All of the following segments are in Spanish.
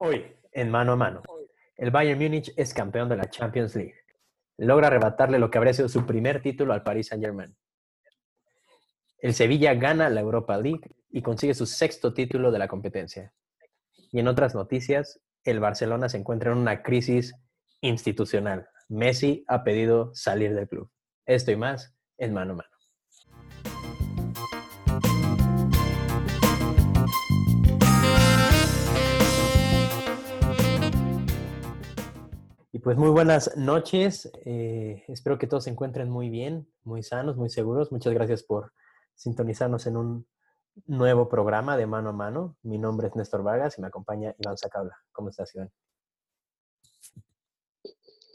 Hoy, en mano a mano, el Bayern Múnich es campeón de la Champions League. Logra arrebatarle lo que habría sido su primer título al Paris Saint-Germain. El Sevilla gana la Europa League y consigue su sexto título de la competencia. Y en otras noticias, el Barcelona se encuentra en una crisis institucional. Messi ha pedido salir del club. Esto y más en mano a mano. Pues muy buenas noches. Eh, espero que todos se encuentren muy bien, muy sanos, muy seguros. Muchas gracias por sintonizarnos en un nuevo programa de mano a mano. Mi nombre es Néstor Vargas y me acompaña Iván Sacabla. ¿Cómo estás, Iván?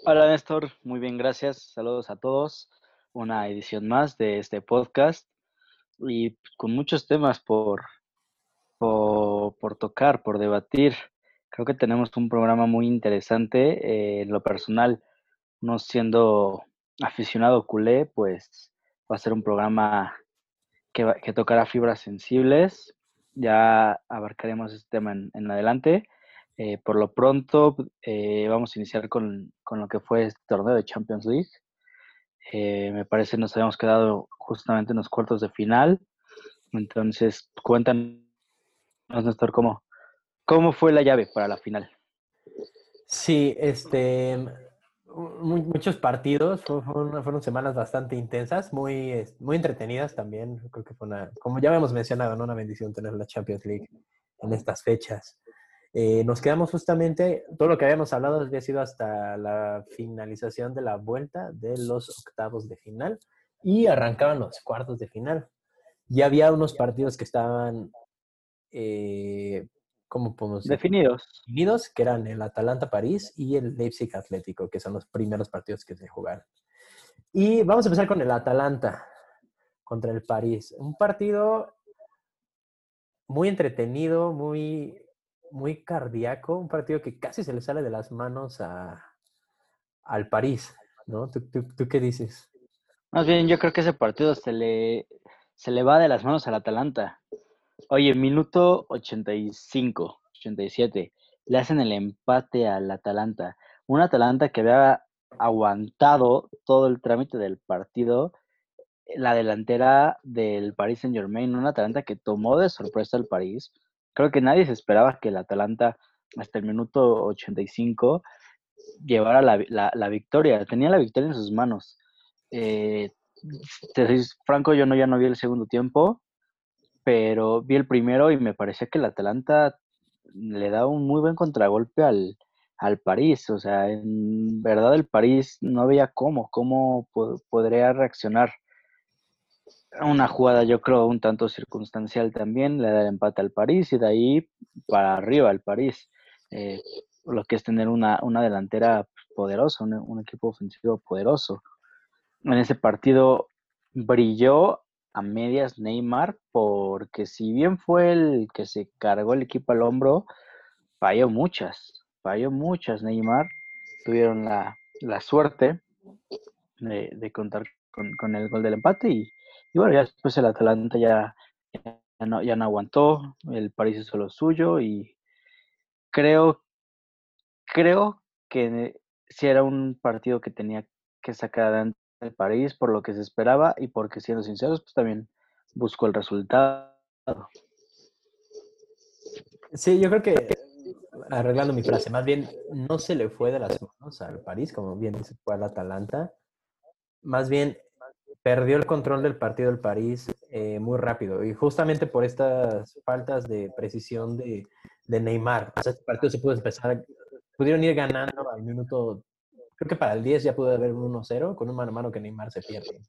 Hola, Néstor. Muy bien, gracias. Saludos a todos. Una edición más de este podcast y con muchos temas por, por, por tocar, por debatir. Creo que tenemos un programa muy interesante. Eh, en lo personal, no siendo aficionado culé, pues va a ser un programa que, que tocará fibras sensibles. Ya abarcaremos este tema en, adelante. Eh, por lo pronto, eh, vamos a iniciar con, con, lo que fue este torneo de Champions League. me parece nos habíamos quedado justamente en los cuartos de final. Entonces, cuéntanos, Néstor, cómo, ¿Cómo fue la llave para la final? Sí, este, muchos partidos, fueron, semanas bastante intensas, muy, muy entretenidas también. Creo que fue una, como ya hemos mencionado, ¿no? una bendición tener la Champions League en estas fechas. Eh, nos quedamos justamente, todo lo que habíamos hablado había sido hasta la finalización de la vuelta de los octavos de final y arrancaban los cuartos de final. Ya había unos partidos que estaban eh, ¿cómo podemos decir? Definidos. Definidos, que eran el Atalanta-París y el Leipzig Atlético, que son los primeros partidos que se jugaron. Y vamos a empezar con el Atalanta contra el París. Un partido muy entretenido, muy, muy cardíaco, un partido que casi se le sale de las manos a, al París, ¿no? ¿Tú, tú, qué dices? Más bien, yo creo que ese partido se le, se le va de las manos al Atalanta. Oye, minuto 85, 87, le hacen el empate al Atalanta. Un Atalanta que había aguantado todo el trámite del partido, la delantera del Paris Saint Germain, un Atalanta que tomó de sorpresa al París. Creo que nadie se esperaba que el Atalanta hasta el minuto 85 llevara la, la, victoria. Tenía la victoria en sus manos. Eh, franco, yo no, ya no vi el segundo tiempo pero vi el primero y me parecía que el Atalanta le da un muy buen contragolpe al, al París. O sea, en verdad el París no veía cómo, cómo podría reaccionar. Una jugada, yo creo, un tanto circunstancial también, le da el empate al París y de ahí para arriba al París. Eh, lo que es tener una, una delantera poderosa, un, un, equipo ofensivo poderoso. En ese partido brilló a medias Neymar, porque si bien fue el que se cargó el equipo al hombro, falló muchas, falló muchas Neymar, tuvieron la, suerte de, contar con, el gol del empate y, bueno, ya después el Atalanta ya, ya, no, ya no aguantó, el París hizo lo suyo y creo, creo que si era un partido que tenía que sacar adelante el París por lo que se esperaba y porque, siendo sinceros, pues también buscó el resultado. Sí, yo creo que, arreglando mi frase, más bien no se le fue de las manos al París, como bien dice, fue al Atalanta. Más bien perdió el control del partido del París eh, muy rápido y justamente por estas faltas de precisión de, de Neymar. O este partido se pudo empezar, pudieron ir ganando al minuto creo que para el 10 ya pudo haber un 1-0 con un mano a mano que Neymar se pierde.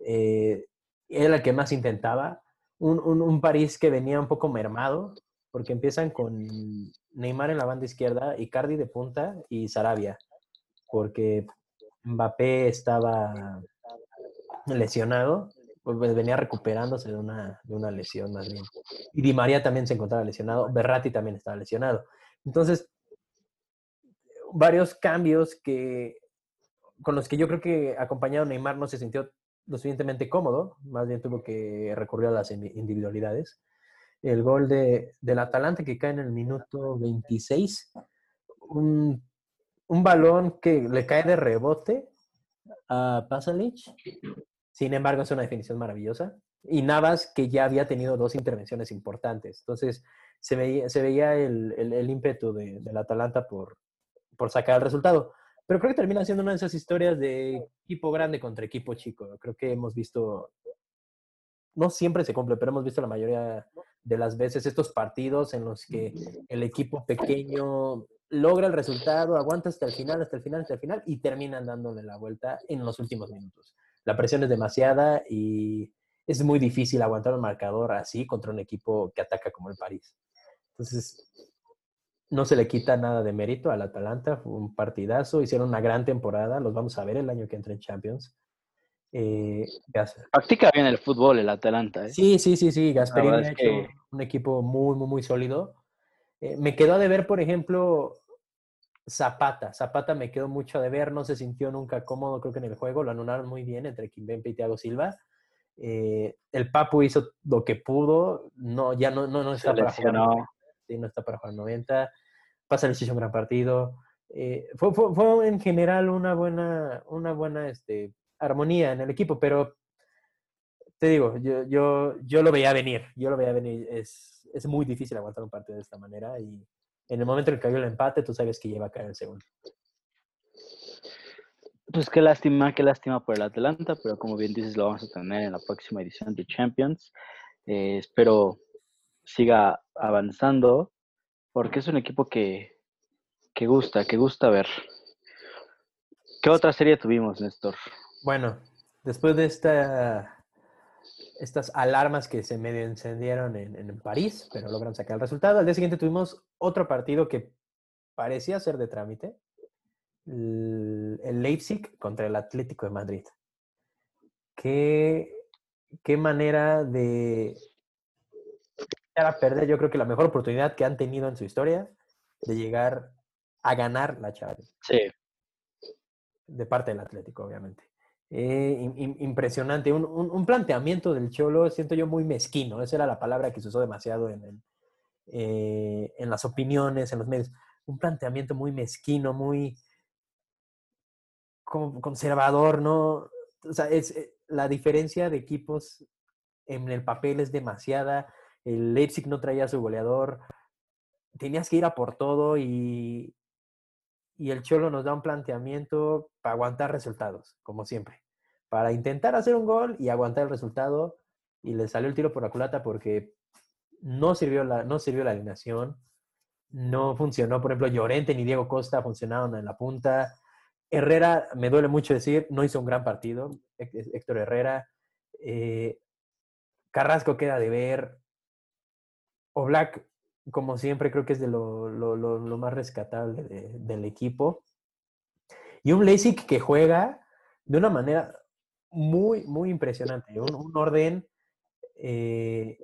Eh, era el que más intentaba. Un, un, París que venía un poco mermado, porque empiezan con Neymar en la banda izquierda, Icardi de punta y Sarabia, porque Mbappé estaba lesionado, pues venía recuperándose de una, de una lesión más bien. Y Di María también se encontraba lesionado, Berratti también estaba lesionado. Entonces, varios cambios que, con los que yo creo que acompañado Neymar no se sintió lo suficientemente cómodo, más bien tuvo que recurrir a las individualidades. el gol de, del Atalanta que cae en el minuto 26. Un, un balón que le cae de rebote a Pasalic. Sin embargo, es una definición maravillosa. Y Navas, que ya había tenido dos intervenciones importantes. Entonces, se veía, se veía el, el, ímpetu de, del Atalanta por, por sacar el resultado. Pero creo que termina siendo una de esas historias de equipo grande contra equipo chico. Creo que hemos visto, no siempre se cumple, pero hemos visto la mayoría de las veces estos partidos en los que el equipo pequeño logra el resultado, aguanta hasta el final, hasta el final, hasta el final y terminan dándole la vuelta en los últimos minutos. La presión es demasiada y es muy difícil aguantar un marcador así contra un equipo que ataca como el París. Entonces, no se le quita nada de mérito al Atalanta, fue un partidazo, hicieron una gran temporada, los vamos a ver el año que entra en Champions. Eh, Practica bien el fútbol el Atalanta. ¿eh? Sí, sí, sí, sí. Gasperini ha hecho un equipo muy, muy, muy sólido. Eh, me quedó de ver, por ejemplo, Zapata. Zapata me quedó mucho de ver, no se sintió nunca cómodo, creo que en el juego lo anularon muy bien entre Kimbempe y Thiago Silva. Eh, el Papu hizo lo que pudo, no, ya no, no, no está para jugar 90, sí, no está para jugar 90. Pasa el un gran partido. fue, fue, fue, en general una buena, una buena este, armonía en el equipo, pero te digo, yo, yo, yo lo veía venir, yo lo veía venir. Es, es muy difícil aguantar un partido de esta manera y en el momento en que cayó el empate, tú sabes que lleva a caer el segundo. Pues qué lástima, qué lástima por el Atlanta, pero como bien dices, lo vamos a tener en la próxima edición de Champions. Eh, espero siga avanzando, porque es un equipo que, que gusta, que gusta ver. ¿Qué otra serie tuvimos, Néstor? Bueno, después de esta, estas alarmas que se medio encendieron en, París, pero logran sacar el resultado, al día siguiente tuvimos otro partido que parecía ser de trámite, el, Leipzig contra el Atlético de Madrid. Qué, qué manera de a perder, yo creo que la mejor oportunidad que han tenido en su historia de llegar a ganar la Champions. Sí. De parte del Atlético, obviamente. Eh, impresionante. Un, planteamiento del Cholo, siento yo, muy mezquino. Esa era la palabra que se usó demasiado en, eh, en las opiniones, en los medios. Un planteamiento muy mezquino, muy conservador, ¿no? O sea, es, eh, la diferencia de equipos en el papel es demasiada. El Leipzig no traía su goleador. Tenías que ir a por todo y, y el Cholo nos da un planteamiento para aguantar resultados, como siempre para intentar hacer un gol y aguantar el resultado. Y le salió el tiro por la culata porque no sirvió la, no sirvió la alineación, no funcionó. Por ejemplo, Llorente ni Diego Costa funcionaron en la punta. Herrera, me duele mucho decir, no hizo un gran partido. Héctor Herrera. Eh, Carrasco queda de ver. O Black, como siempre, creo que es de lo, más rescatable del equipo. Y un Leipzig que juega de una manera muy, muy impresionante. Un, orden, eh,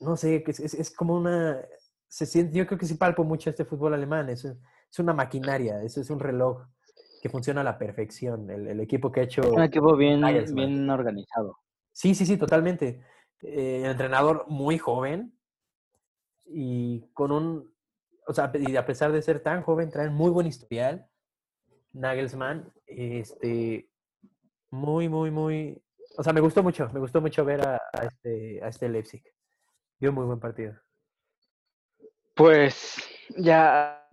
no sé, es, es, como una... Se siente, yo creo que sí palpo mucho este fútbol alemán. Es, es una maquinaria, eso es un reloj que funciona a la perfección. El, equipo que ha hecho... Un equipo bien, bien organizado. Sí, sí, sí, totalmente. Eh, entrenador muy joven y con un... O sea, y a pesar de ser tan joven, trae muy buen historial. Nagelsmann, este, muy, muy, muy. O sea, me gustó mucho, me gustó mucho ver a, este, a este Leipzig. Dio muy buen partido. Pues ya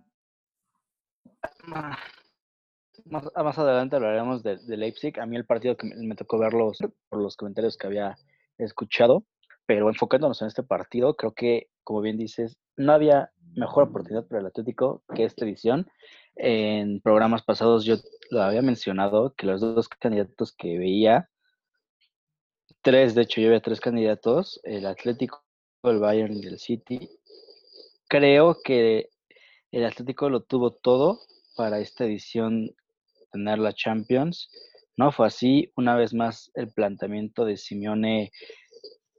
más, más adelante hablaremos de, Leipzig. A mí el partido que me, tocó verlo por los comentarios que había escuchado, pero enfocándonos en este partido, creo que, como bien dices, no había mejor oportunidad para el Atlético que esta edición. En programas pasados yo lo había mencionado que los dos candidatos que veía, tres, de hecho yo veía tres candidatos, el Atlético, el Bayern y el City. Creo que el Atlético lo tuvo todo para esta edición tener la Champions. No fue así. Una vez más, el planteamiento de Simeone,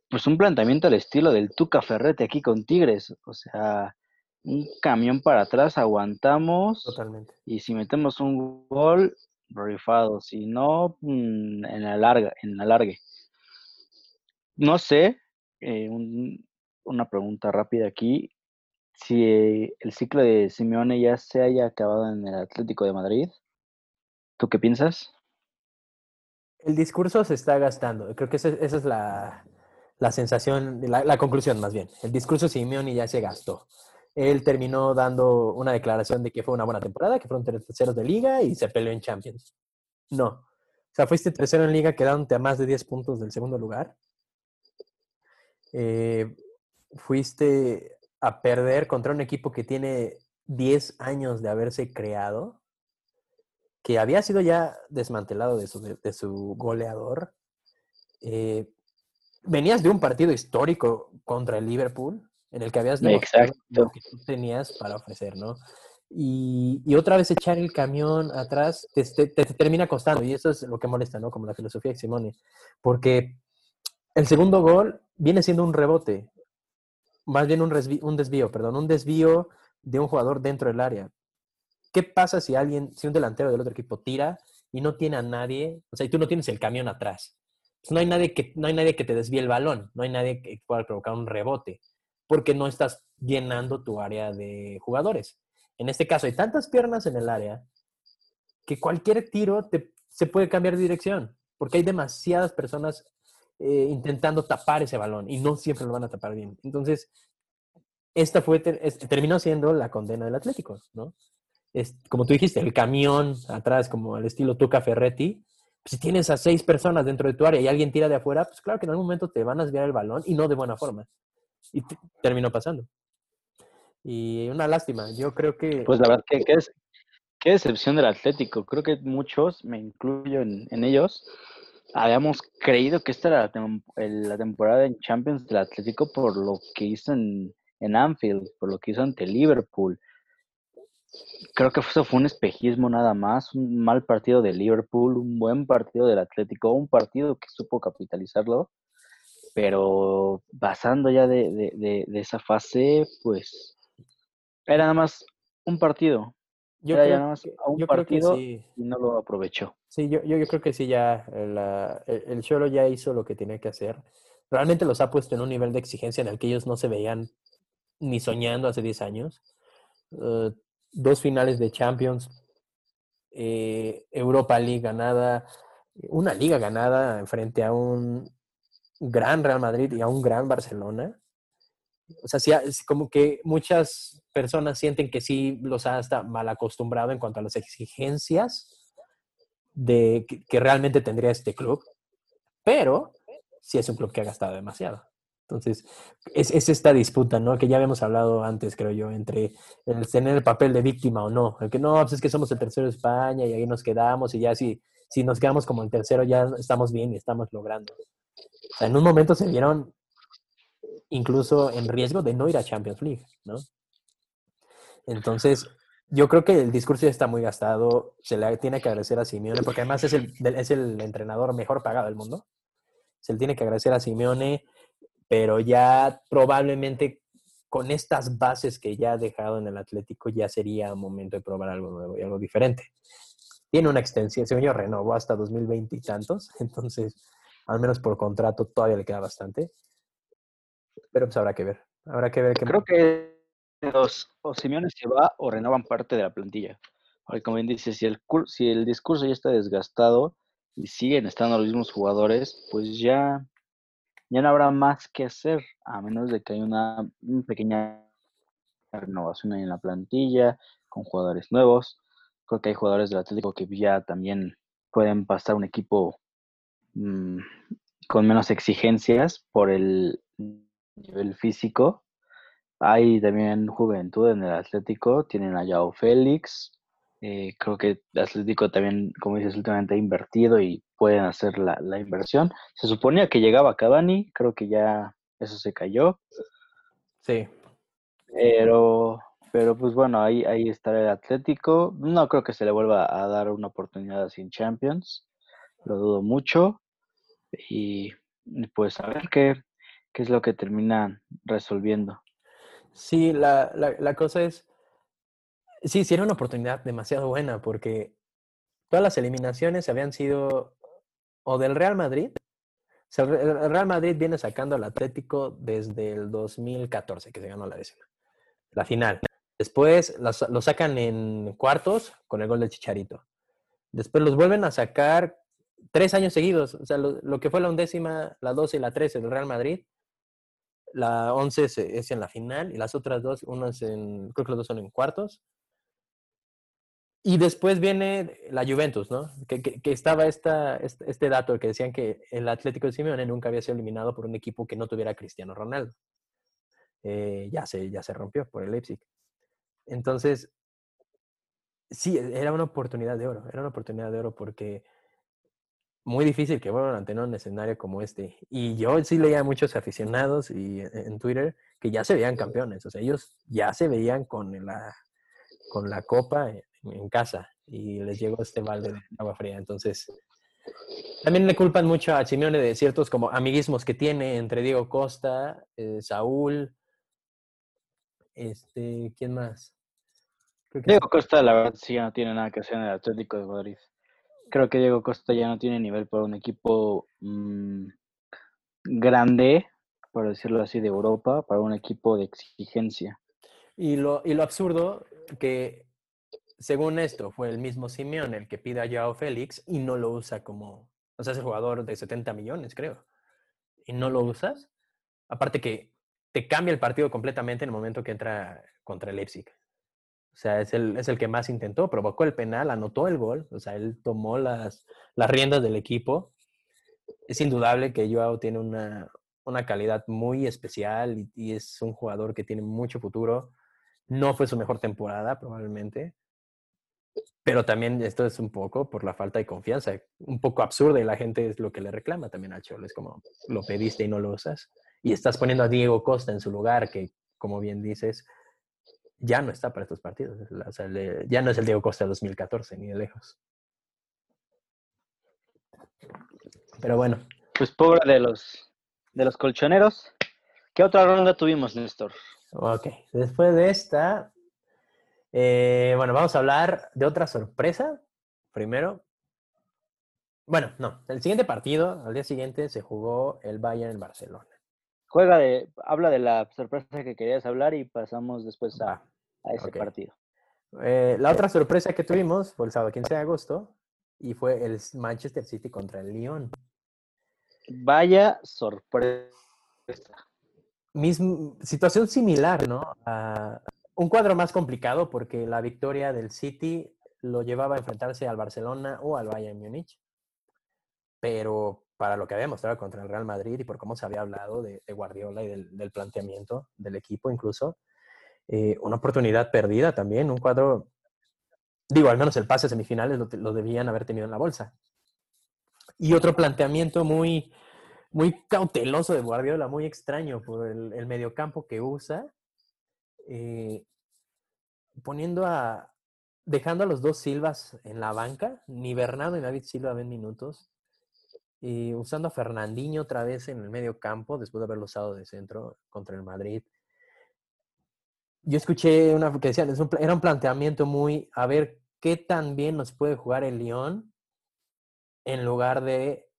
pues un planteamiento al estilo del Tuca Ferrete aquí con Tigres. O sea, un camión para atrás, aguantamos. Totalmente. Y si metemos un gol, rifado. Si no, mm, en la larga, en la larga. No sé, eh, una pregunta rápida aquí. Si el ciclo de Simeone ya se haya acabado en el Atlético de Madrid, ¿tú qué piensas? El discurso se está gastando. Creo que esa, es la, sensación, la, la, conclusión más bien. El discurso de Simeone ya se gastó. Él terminó dando una declaración de que fue una buena temporada, que fueron terceros de liga y se peleó en Champions. No. O sea, fuiste tercero en liga quedándote a más de 10 puntos del segundo lugar. Eh, fuiste a perder contra un equipo que tiene 10 años de haberse creado, que había sido ya desmantelado de su, de, su goleador. Eh, venías de un partido histórico contra el Liverpool, en el que habías demostrado lo que tú tenías para ofrecer, ¿no? Y, y, otra vez echar el camión atrás te, te, termina costando, y eso es lo que molesta, ¿no? Como la filosofía de Simone, porque el segundo gol viene siendo un rebote, más bien un, un desvío, perdón, un desvío de un jugador dentro del área. ¿Qué pasa si alguien, si un delantero del otro equipo tira y no tiene a nadie, o sea, y tú no tienes el camión atrás? Pues no hay nadie que, no hay nadie que te desvíe el balón, no hay nadie que pueda provocar un rebote porque no estás llenando tu área de jugadores. En este caso hay tantas piernas en el área que cualquier tiro te, se puede cambiar de dirección, porque hay demasiadas personas eh, intentando tapar ese balón y no siempre lo van a tapar bien. Entonces, esta fue, terminó siendo la condena del Atlético, ¿no? Es, como tú dijiste, el camión atrás, como el estilo Tuca Ferretti, si tienes a seis personas dentro de tu área y alguien tira de afuera, pues claro que en algún momento te van a desviar el balón y no de buena forma. Y terminó pasando. Y una lástima, yo creo que... Pues la verdad, que qué, es, qué decepción del Atlético. Creo que muchos, me incluyo en, ellos, habíamos creído que esta era la, temporada en Champions del Atlético por lo que hizo en, en Anfield, por lo que hizo ante Liverpool. Creo que eso fue un espejismo nada más, un mal partido de Liverpool, un buen partido del Atlético, un partido que supo capitalizarlo pero pasando ya de, esa fase, pues era nada más un partido. Yo era creo, nada más un partido y no lo aprovechó. Sí, yo, yo, creo que sí, ya el Cholo ya hizo lo que tenía que hacer. Realmente los ha puesto en un nivel de exigencia en el que ellos no se veían ni soñando hace 10 años. Eh, dos finales de Champions, eh, Europa League ganada, una liga ganada frente a un gran Real Madrid y a un gran Barcelona. O sea, sí, como que muchas personas sienten que sí los ha hasta mal acostumbrado en cuanto a las exigencias de que, realmente tendría este club, pero sí es un club que ha gastado demasiado. Entonces, es, es, esta disputa, ¿no? Que ya habíamos hablado antes, creo yo, entre el tener el papel de víctima o no. El que no, pues es que somos el tercero de España y ahí nos quedamos y ya si, si nos quedamos como el tercero ya estamos bien y estamos logrando en un momento se vieron incluso en riesgo de no ir a Champions League, ¿no? Entonces, yo creo que el discurso ya está muy gastado, se le tiene que agradecer a Simeone, porque además es el, es el entrenador mejor pagado del mundo. Se le tiene que agradecer a Simeone, pero ya probablemente con estas bases que ya ha dejado en el Atlético ya sería momento de probar algo nuevo y algo diferente. Tiene una extensión, señor renovó hasta 2020 y tantos, entonces al menos por contrato todavía le queda bastante. Pero pues habrá que ver. Habrá que ver qué Creo que los o Simeone se va o renovan parte de la plantilla. Porque como bien dice, si el discurso ya está desgastado y siguen estando los mismos jugadores, pues ya, ya no habrá más que hacer, a menos de que haya una, pequeña renovación en la plantilla, con jugadores nuevos. Creo que hay jugadores del Atlético que ya también pueden pasar un equipo Mm, con menos exigencias por el nivel físico. Hay también juventud en el Atlético, tienen a Yao Félix. Eh, creo que el Atlético también, como dices, últimamente ha invertido y pueden hacer la, inversión. Se suponía que llegaba Cavani, creo que ya eso se cayó. Sí. Pero, pero pues bueno, ahí, ahí está el Atlético. No creo que se le vuelva a dar una oportunidad sin Champions lo dudo mucho. Y pues a ver qué, qué es lo que termina resolviendo. Sí, la, la, cosa es, sí, sí era una oportunidad demasiado buena porque todas las eliminaciones habían sido o del Real Madrid el Real Madrid viene sacando al Atlético desde el 2014, que se ganó la décima. La final. Después lo sacan en cuartos con el gol del Chicharito. Después los vuelven a sacar tres años seguidos. O sea, lo, que fue la undécima, la 12 y la 13 del Real Madrid. La 11 es, en la final y las otras dos, uno es en, creo que los dos son en cuartos. Y después viene la Juventus, ¿no? Que, que, estaba esta, este, este, dato que decían que el Atlético de Simeone nunca había sido eliminado por un equipo que no tuviera Cristiano Ronaldo. Eh, ya, se, ya se rompió por el Leipzig. Entonces, sí, era una oportunidad de oro, era una oportunidad de oro porque muy difícil que vuelvan a tener un escenario como este. Y yo sí leía a muchos aficionados y en Twitter que ya se veían campeones, o sea, ellos ya se veían con la, con la copa en, casa y les llegó este balde de agua fría. Entonces, también le culpan mucho a Simeone de ciertos como amiguismos que tiene entre Diego Costa, eh, Saúl, este, ¿quién más? Diego Costa, la verdad, sí ya no tiene nada que hacer en el Atlético de Madrid. Creo que Diego Costa ya no tiene nivel para un equipo mm, grande, por decirlo así, de Europa, para un equipo de exigencia. Y lo, y lo absurdo que, según esto, fue el mismo Simeón el que pide a Joao Félix y no lo usa como, o sea, es el jugador de 70 millones, creo, y no lo usas. Aparte que te cambia el partido completamente en el momento que entra contra el Leipzig. O sea, es el, es el que más intentó, provocó el penal, anotó el gol, o sea, él tomó las, las riendas del equipo. Es indudable que Joao tiene una, una calidad muy especial y, es un jugador que tiene mucho futuro. No fue su mejor temporada, probablemente, pero también esto es un poco por la falta de confianza, un poco absurda y la gente es lo que le reclama también a Cholo, es como lo pediste y no lo usas. Y estás poniendo a Diego Costa en su lugar, que como bien dices, ya no está para estos partidos. ya no es el Diego Costa 2014, ni de lejos. Pero bueno. Pues pobre de los, de los colchoneros. ¿Qué otra ronda tuvimos, Néstor? Ok, después de esta, eh, bueno, vamos a hablar de otra sorpresa. Primero, bueno, no, el siguiente partido, al día siguiente, se jugó el Bayern en Barcelona juega de, habla de la sorpresa que querías hablar y pasamos después a, ese partido. Eh, la otra sorpresa que tuvimos fue el sábado 15 de agosto y fue el Manchester City contra el Lyon. Vaya sorpresa. Misma, situación similar, ¿no? Un cuadro más complicado porque la victoria del City lo llevaba a enfrentarse al Barcelona o al Bayern Múnich. Pero para lo que había mostrado contra el Real Madrid y por cómo se había hablado de, Guardiola y del, planteamiento del equipo incluso. Eh, una oportunidad perdida también, un cuadro, digo, al menos el pase a semifinales lo, debían haber tenido en la bolsa. Y otro planteamiento muy, muy cauteloso de Guardiola, muy extraño por el, mediocampo que usa, eh, poniendo a, dejando a los dos Silvas en la banca, ni Bernardo ni David Silva ven minutos, y usando a Fernandinho otra vez en el medio campo, después de haberlo usado de centro contra el Madrid. Yo escuché una que decían, era un planteamiento muy, a ver qué tan bien nos puede jugar el León en lugar de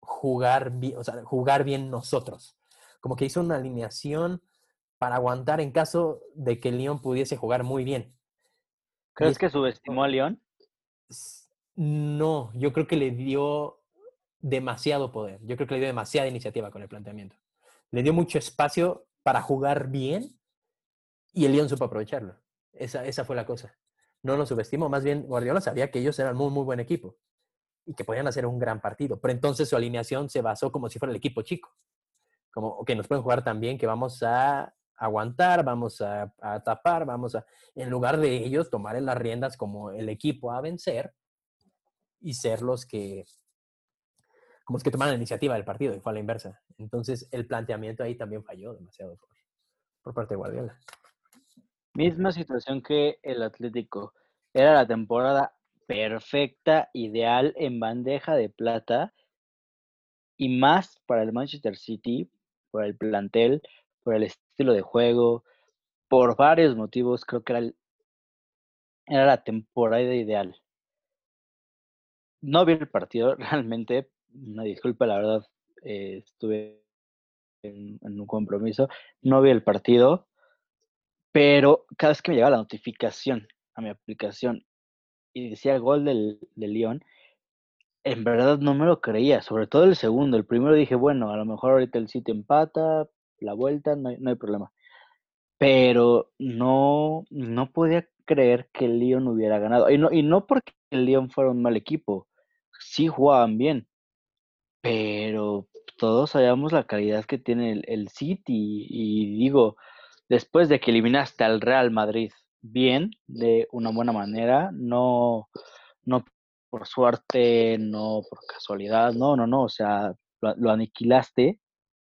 jugar, o sea, jugar bien nosotros. Como que hizo una alineación para aguantar en caso de que el León pudiese jugar muy bien. ¿Crees que subestimó a León? No, yo creo que le dio demasiado poder. Yo creo que le dio demasiada iniciativa con el planteamiento. Le dio mucho espacio para jugar bien y el León supo aprovecharlo. Esa, esa fue la cosa. No lo subestimó, más bien Guardiola sabía que ellos eran muy, muy buen equipo y que podían hacer un gran partido. Pero entonces su alineación se basó como si fuera el equipo chico. Como, que nos pueden jugar tan bien que vamos a aguantar, vamos a, a, tapar, vamos a, en lugar de ellos tomar en las riendas como el equipo a vencer y ser los que como es que tomaron la iniciativa del partido y fue a la inversa. Entonces, el planteamiento ahí también falló demasiado por, parte de Guardiola. Misma situación que el Atlético. Era la temporada perfecta, ideal, en bandeja de plata y más para el Manchester City, por el plantel, por el estilo de juego, por varios motivos, creo que era, era la temporada ideal. No vi el partido realmente, una disculpa, la verdad, eh, estuve en, un compromiso, no vi el partido, pero cada vez que me llegaba la notificación a mi aplicación y decía gol del, del León, en verdad no me lo creía, sobre todo el segundo. El primero dije, bueno, a lo mejor ahorita el City empata, la vuelta, no hay, no hay problema. Pero no, no podía creer que el León hubiera ganado. Y no, y no porque el León fuera un mal equipo, sí jugaban bien, pero todos sabíamos la calidad que tiene el, City. Y, digo, después de que eliminaste al Real Madrid bien, de una buena manera, no, no por suerte, no por casualidad, no, no, no, o sea, lo, aniquilaste,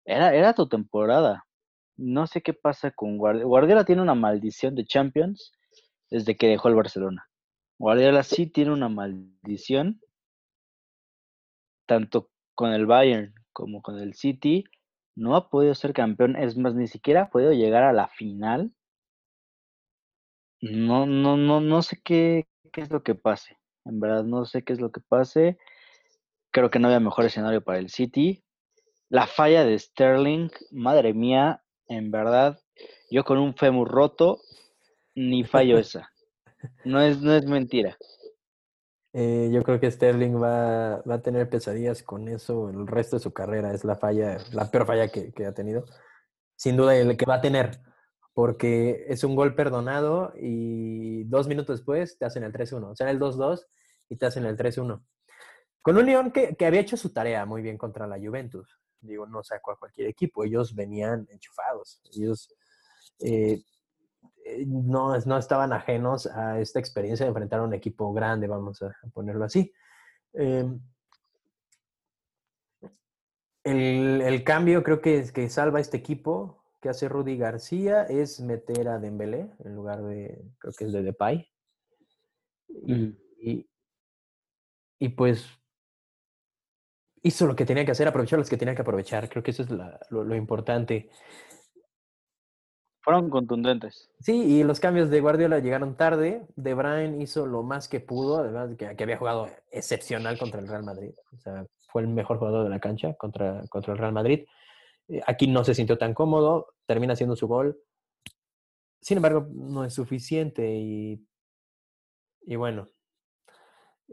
era, era tu temporada. No sé qué pasa con Guardiola. Guardiola tiene una maldición de Champions desde que dejó el Barcelona. Guardiola sí tiene una maldición, tanto con el Bayern como con el City, no ha podido ser campeón, es más, ni siquiera ha podido llegar a la final. No, no, no, no sé qué, qué es lo que pase. En verdad, no sé qué es lo que pase. Creo que no había mejor escenario para el City. La falla de Sterling, madre mía, en verdad, yo con un fémur roto, ni fallo esa. No es, no es mentira. Eh, yo creo que Sterling va, va, a tener pesadillas con eso el resto de su carrera. Es la falla, la peor falla que, que, ha tenido. Sin duda el que va a tener, porque es un gol perdonado y dos minutos después te hacen el 3-1. O sea, el 2-2 y te hacen el 3-1. Con un León que, que, había hecho su tarea muy bien contra la Juventus. Digo, no sacó a cualquier equipo. Ellos venían enchufados. Ellos eh, eh, no, no estaban ajenos a esta experiencia de enfrentar a un equipo grande, vamos a ponerlo así. Em, el, cambio creo que, es que salva este equipo que hace Rudy García es meter a Dembélé en lugar de, creo que es de Depay. Y, y, pues hizo lo que tenía que hacer, aprovechó los que tenía que aprovechar. Creo que eso es lo, lo importante. Fueron contundentes. Sí, y los cambios de Guardiola llegaron tarde. De Bruyne hizo lo más que pudo, además que, que había jugado excepcional contra el Real Madrid. O sea, fue el mejor jugador de la cancha contra, contra el Real Madrid. Eh, aquí no se sintió tan cómodo, termina haciendo su gol. Sin embargo, no es suficiente y, y bueno,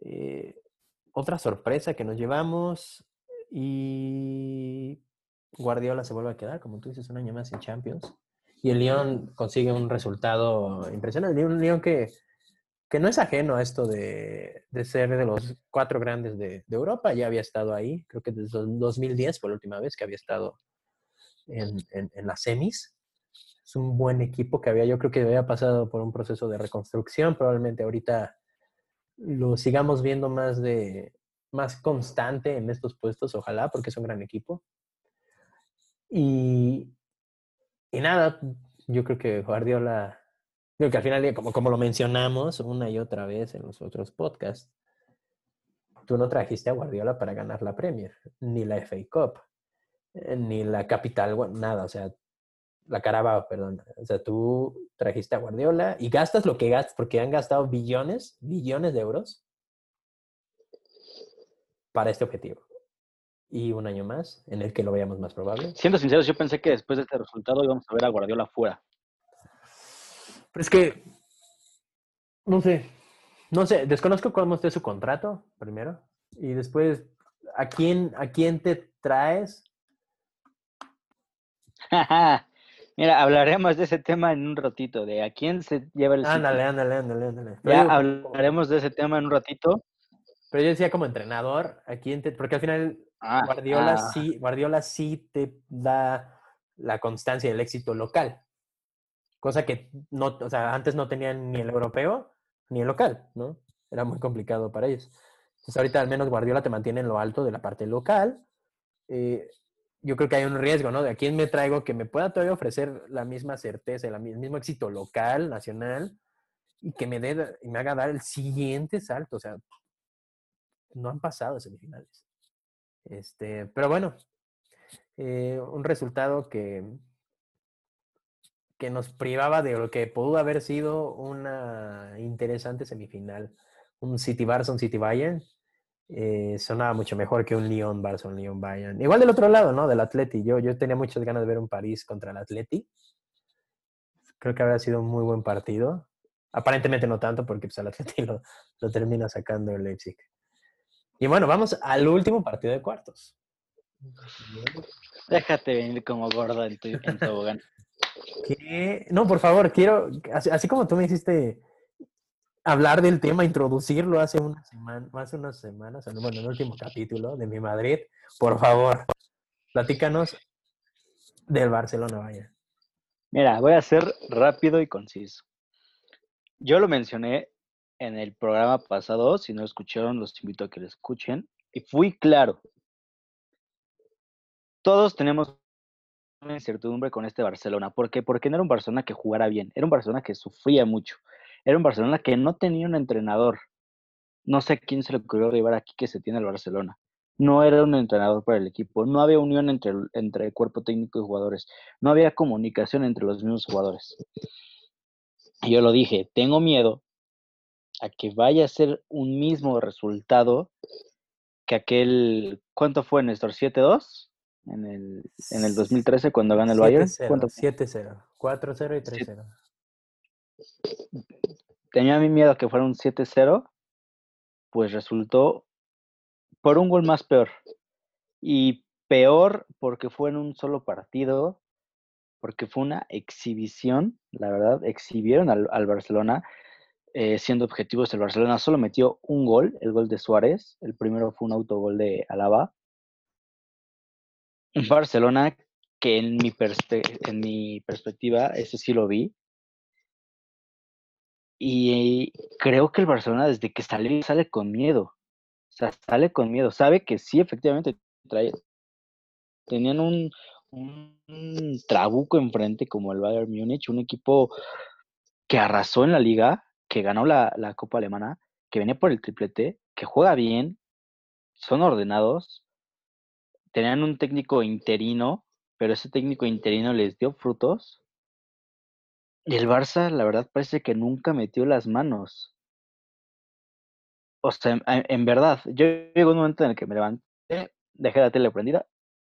eh, otra sorpresa que nos llevamos y Guardiola se vuelve a quedar, como tú dices, un año más en Champions y el León consigue un resultado impresionante. Un León que, que no es ajeno a esto de, de ser de los cuatro grandes de, de, Europa, ya había estado ahí, creo que desde 2010 fue la última vez que había estado en, en, en las semis. Es un buen equipo que había, yo creo que había pasado por un proceso de reconstrucción, probablemente ahorita lo sigamos viendo más de más constante en estos puestos, ojalá, porque es un gran equipo. Y, y nada, yo creo que Guardiola, creo que al final, como, como lo mencionamos una y otra vez en los otros podcasts, tú no trajiste a Guardiola para ganar la Premier, ni la FA Cup, eh, ni la Capital, nada, o sea, la Carabao, perdón. O sea, tú trajiste a Guardiola y gastas lo que gastas, porque han gastado billones, billones de euros para este objetivo y un año más en el que lo veamos más probable. Siendo sinceros, yo pensé que después de este resultado íbamos a ver a Guardiola fuera. Pero es que, no sé, no sé, desconozco cómo esté su contrato, primero, y después, ¿a quién, a quién te traes? Mira, hablaremos de ese tema en un ratito, de a quién se lleva el... Ándale, ándale, ándale, ándale. Ya hablaremos de ese tema en un ratito. Pero yo decía como entrenador, ¿a quién te...? Porque al final Ah, Guardiola, ah. Sí, Guardiola sí te da la constancia del éxito local. Cosa que no, o sea, antes no tenían ni el europeo ni el local, ¿no? Era muy complicado para ellos. Entonces ahorita al menos Guardiola te mantiene en lo alto de la parte local. Eh, yo creo que hay un riesgo, ¿no? De a quién me traigo que me pueda todavía ofrecer la misma certeza, el mismo éxito local, nacional, y que me, dé, me haga dar el siguiente salto. O sea, no han pasado semifinales. Este, pero bueno, eh, un resultado que, que nos privaba de lo que pudo haber sido una interesante semifinal. Un City Barça, un City Bayern. Eh, sonaba mucho mejor que un Lyon Barça, un Lyon Bayern. Igual del otro lado, ¿no? Del Atleti. Yo, yo tenía muchas ganas de ver un París contra el Atleti. Creo que habría sido un muy buen partido. Aparentemente no tanto, porque pues, el Atleti lo, lo termina sacando el Leipzig. Y bueno, vamos al último partido de cuartos. Déjate venir como gordo en tu, en tobogán. ¿Qué? No, por favor, quiero, así, así, como tú me hiciste hablar del tema, introducirlo hace, una semana, hace unas semanas, bueno, en el último capítulo de Mi Madrid, por favor, platícanos del Barcelona, vaya. Mira, voy a ser rápido y conciso. Yo lo mencioné en el programa pasado, si no lo escucharon, los invito a que lo escuchen, y fui claro. Todos tenemos una incertidumbre con este Barcelona. ¿Por qué? Porque no era un Barcelona que jugara bien, era un Barcelona que sufría mucho, era un Barcelona que no tenía un entrenador. No sé quién se le ocurrió arribar aquí que se tiene el Barcelona. No era un entrenador para el equipo, no había unión entre, entre el cuerpo técnico y jugadores, no había comunicación entre los mismos jugadores. Y yo lo dije, tengo miedo a que vaya a ser un mismo resultado que aquel, ¿cuánto fue Néstor? ¿7-2? En el, en el 2013 cuando gana el Bayern. 7-0, 4-0 y 3-0. Tenía mi miedo que fuera un 7-0, pues resultó por un gol más peor. Y peor porque fue en un solo partido, porque fue una exhibición, la verdad, exhibieron al, Barcelona eh, siendo objetivos, el Barcelona solo metió un gol, el gol de Suárez. El primero fue un autogol de Alaba. Barcelona que en mi, en mi perspectiva, ese sí lo vi. Y creo que el Barcelona desde que salió sale con miedo. O sea, sale con miedo. Sabe que sí, efectivamente, trae, tenían un, un trabuco enfrente como el Bayern Múnich, un equipo que arrasó en la liga, que ganó la, Copa Alemana, que viene por el triplete, que juega bien, son ordenados, tenían un técnico interino, pero ese técnico interino les dio frutos. Y el Barça, la verdad, parece que nunca metió las manos. O sea, en, verdad, yo llegó un momento en el que me levanté, dejé la tele prendida,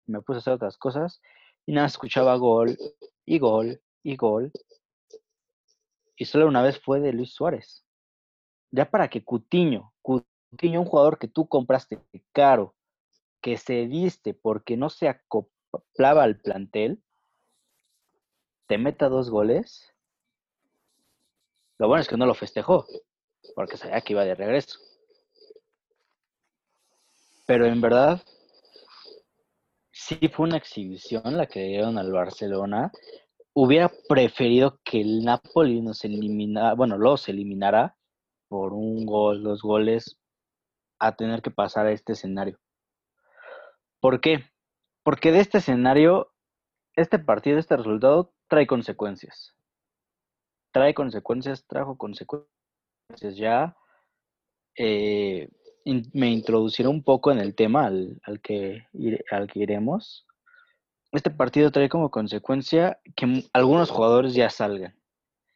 me puse a hacer otras cosas y nada, escuchaba gol y gol y gol y solo una vez fue de Luis Suárez. Ya para que Cutiño, Cutiño, un jugador que tú compraste caro, que se viste porque no se acoplaba al plantel, te meta dos goles. Lo bueno es que no lo festejó, porque sabía que iba de regreso. Pero en verdad, sí fue una exhibición la que dieron al Barcelona hubiera preferido que el Napoli nos eliminara, bueno, los eliminara por un gol, dos goles, a tener que pasar a este escenario. ¿Por qué? Porque de este escenario, este partido, este resultado trae consecuencias. Trae consecuencias, trajo consecuencias ya. Eh, me introduciré un poco en el tema al, que, al que iremos este partido trae como consecuencia que algunos jugadores ya salgan.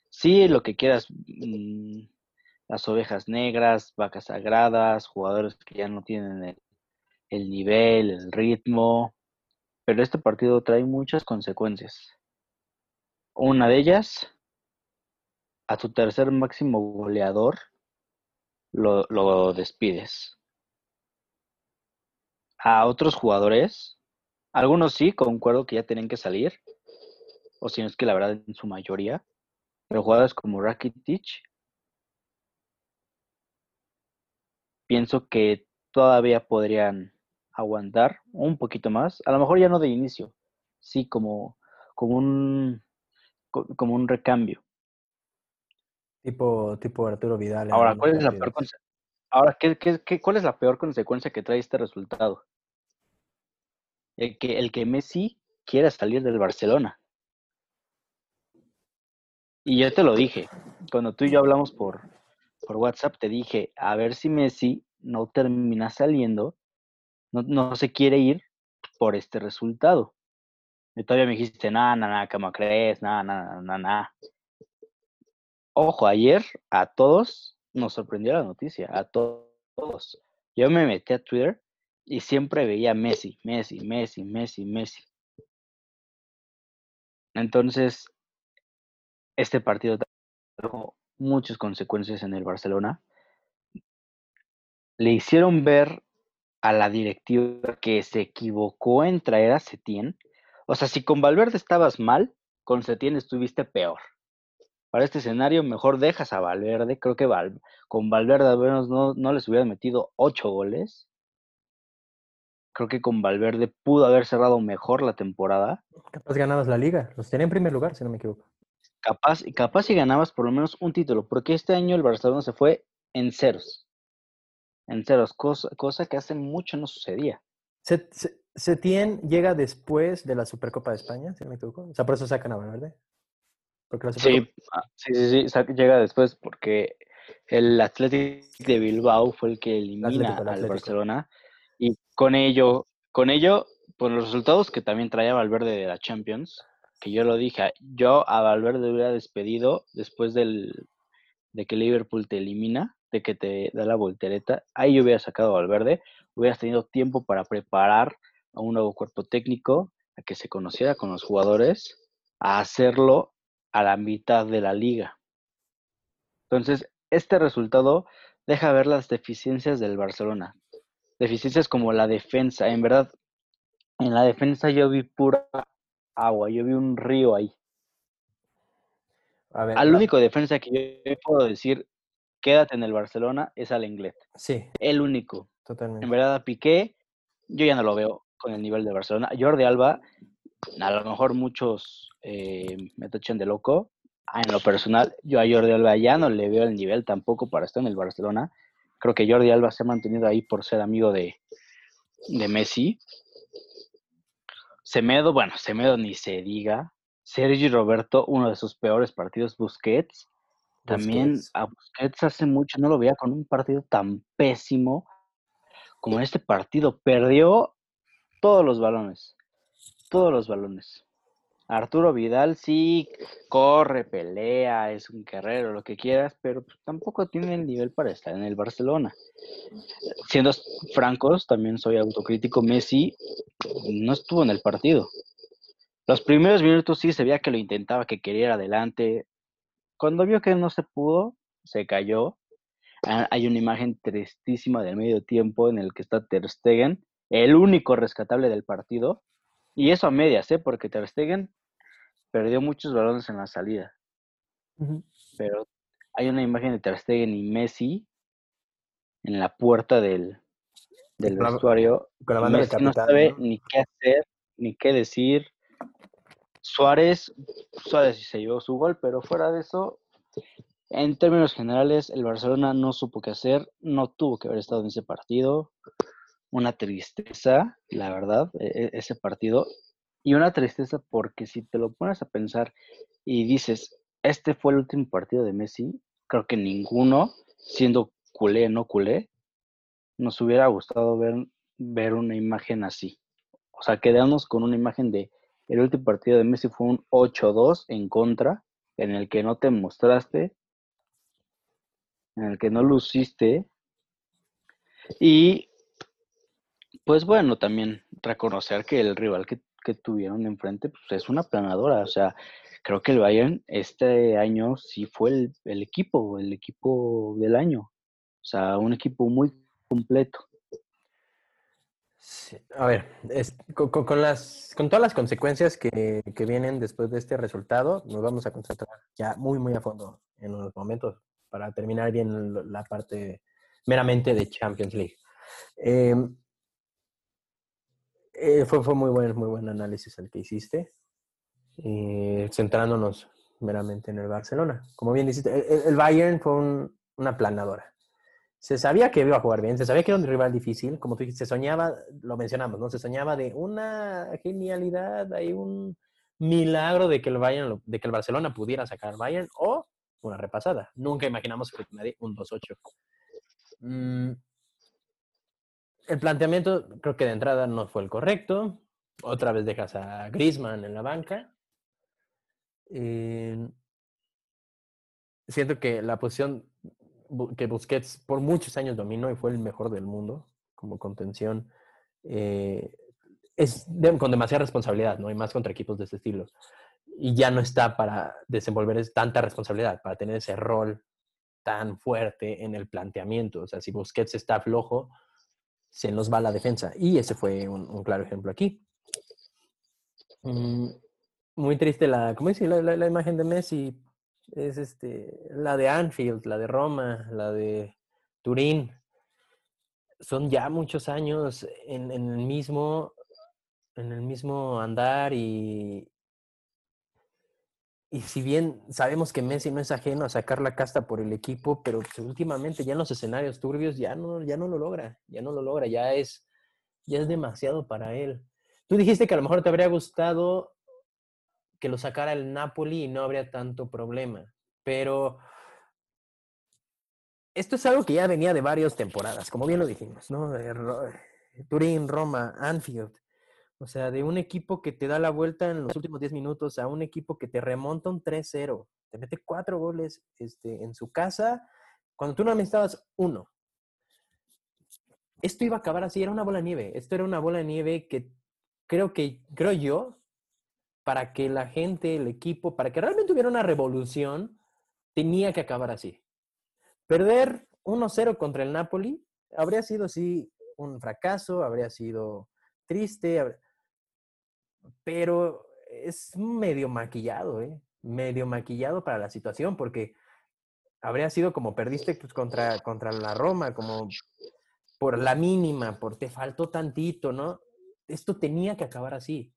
Sí, lo que quieras, mm, las ovejas negras, vacas sagradas, jugadores que ya no tienen el, el nivel, el ritmo, pero este partido trae muchas consecuencias. Una de ellas, a tu tercer máximo goleador lo, lo despides. A otros jugadores algunos sí, concuerdo que ya tienen que salir, o si no es que la verdad en su mayoría, pero jugadores como Rakitic, pienso que todavía podrían aguantar un poquito más, a lo mejor ya no de inicio, sí como, como un como un recambio. Tipo, tipo Arturo Vidal. Ahora, ¿cuál es la peor Ahora, ¿qué, qué, cuál es la peor consecuencia que trae este resultado? el que, el que Messi quiera salir del Barcelona. Y yo te lo dije, cuando tú y yo hablamos por, por WhatsApp, te dije, a ver si Messi no termina saliendo, no, no se quiere ir por este resultado. Y todavía me dijiste, nada, nada, nada, ¿cómo crees? Nada, nada, nada, nada. Ojo, ayer a todos nos sorprendió la noticia, a todos. Yo me metí a Twitter y siempre veía Messi, Messi, Messi, Messi, Messi. Entonces, este partido tuvo muchas consecuencias en el Barcelona. Le hicieron ver a la directiva que se equivocó en traer a Setién. O sea, si con Valverde estabas mal, con Setién estuviste peor. Para este escenario, mejor dejas a Valverde. Creo que con Valverde al menos no, no les hubiera metido ocho goles. Creo que con Valverde pudo haber cerrado mejor la temporada. Capaz ganabas la liga. Los tenía en primer lugar, si no me equivoco. Capaz, capaz si ganabas por lo menos un título, porque este año el Barcelona se fue en ceros en ceros, cosa, cosa que hace mucho no sucedía. Setien llega después de la Supercopa de España, si no me equivoco. O sea, por eso sacan a Valverde. Porque ah, sí, sí, sí, llega después porque el Athletic de Bilbao fue el que elimina al Barcelona y con ello, con ello, por los resultados que también traía Valverde de la Champions, que yo lo dije, yo a Valverde hubiera despedido después del, de que Liverpool te elimina, de que te da la voltereta, ahí yo hubiera sacado al verde, hubieras tenido tiempo para preparar a un nuevo cuerpo técnico, a que se conociera con los jugadores, a hacerlo a la mitad de la liga. Entonces, este resultado deja ver las deficiencias del Barcelona. Deficiencias como la defensa. En verdad, en la defensa yo vi pura agua, yo vi un río ahí. Al único defensa que yo puedo decir quédate en el Barcelona es al inglés. Sí. El único. Totalmente. En verdad, a Piqué, yo ya no lo veo con el nivel de Barcelona. Jordi Alba, a lo mejor muchos eh, me tachan de loco. Ah, en lo personal, yo a Jordi Alba ya no le veo el nivel tampoco para estar en el Barcelona. Creo que Jordi Alba se ha mantenido ahí por ser amigo de, de Messi. Semedo, bueno, Semedo ni se diga. Sergi Roberto, uno de sus peores partidos, Busquets. También a Busquets hace mucho no lo veía con un partido tan pésimo como este partido. Perdió todos los balones. Todos los balones. Arturo Vidal sí corre, pelea, es un guerrero, lo que quieras, pero pues, tampoco tiene el nivel para estar en el Barcelona. Siendo francos, también soy autocrítico, Messi no estuvo en el partido. Los primeros minutos sí se veía que lo intentaba, que quería ir adelante, cuando vio que no se pudo, se cayó. Ah, hay una imagen tristísima del medio tiempo en el que está Ter Stegen, el único rescatable del partido. Y eso a medias, ¿eh? Porque Ter Stegen perdió muchos balones en la salida. Pero hay una imagen de Ter Stegen y Messi en la puerta del, del vestuario. Messi no sabe ni qué hacer, ni qué decir. Suárez, Suárez se llevó su gol, pero fuera de eso, en términos generales, el Barcelona no supo qué hacer, no tuvo que haber estado en ese partido. Una tristeza, la verdad, e, e, ese partido. Y una tristeza porque si te lo pones a pensar y dices, este fue el último partido de Messi, creo que ninguno, siendo culé no culé, nos hubiera gustado ver, ver una imagen así. O sea, quedamos con una imagen de el último partido de Messi fue un 8-2 en contra, en el que no te mostraste, en el que no luciste. Y pues bueno, también reconocer que el rival que, tuvieron enfrente pues, es una planadora. O sea, creo que el Bayern este año sí fue el, el equipo, el equipo del año. O sea, un equipo muy completo a ver, con, las, con todas las consecuencias que, vienen después de este resultado, nos vamos a concentrar ya muy, muy a fondo en unos momentos para terminar bien la parte meramente de Champions League. Em, eh, fue, fue muy buen, muy buen análisis el que hiciste, eh, centrándonos meramente en el Barcelona. Como bien dijiste, el, Bayern fue una planadora se sabía que iba a jugar bien, se sabía que era un rival difícil, como tú dijiste, se soñaba, lo mencionamos, ¿no? Se soñaba de una genialidad, hay un milagro de que el Bayern, de que el Barcelona pudiera sacar Bayern o una repasada. Nunca imaginamos que nadie un 2-8. Mm, el planteamiento creo que de entrada no fue el correcto. Otra vez dejas a Griezmann en la banca. Eh, siento que la posición que Busquets por muchos años dominó y fue el mejor del mundo como contención, eh, es con demasiada responsabilidad, ¿no? hay más contra equipos de este estilo. Y ya no está para desenvolver tanta responsabilidad, para tener ese rol tan fuerte en el planteamiento. O sea, si Busquets está flojo, se nos va la defensa. Y ese fue un, claro ejemplo aquí. Mm, muy triste la, ¿cómo dice? La, la, imagen de Messi es este, la de Anfield, la de Roma, la de Turín. Son ya muchos años en, en el mismo, en el mismo andar y, y si bien sabemos que Messi no es ajeno a sacar la casta por el equipo, pero pues, últimamente ya en los escenarios turbios ya no, ya no lo logra, ya no lo logra, ya es, ya es demasiado para él. Tú dijiste que a lo mejor te habría gustado que lo sacara el Napoli y no habría tanto problema, pero esto es algo que ya venía de varias temporadas, como bien lo dijimos, ¿no? Turín, Roma, Anfield. O sea, de un equipo que te da la vuelta en los últimos 10 minutos a un equipo que te remonta un 3-0, te mete cuatro goles este, en su casa, cuando tú no necesitabas uno. Esto iba a acabar así, era una bola de nieve. Esto era una bola de nieve que creo que, creo yo, para que la gente, el equipo, para que realmente hubiera una revolución, tenía que acabar así. Perder 1-0 contra el Napoli habría sido, sí, un fracaso, habría sido triste, pero es medio maquillado, ¿eh? Medio maquillado para la situación, porque habría sido como perdiste pues, contra, contra la Roma, como por la mínima, por te faltó tantito, ¿no? Esto tenía que acabar así.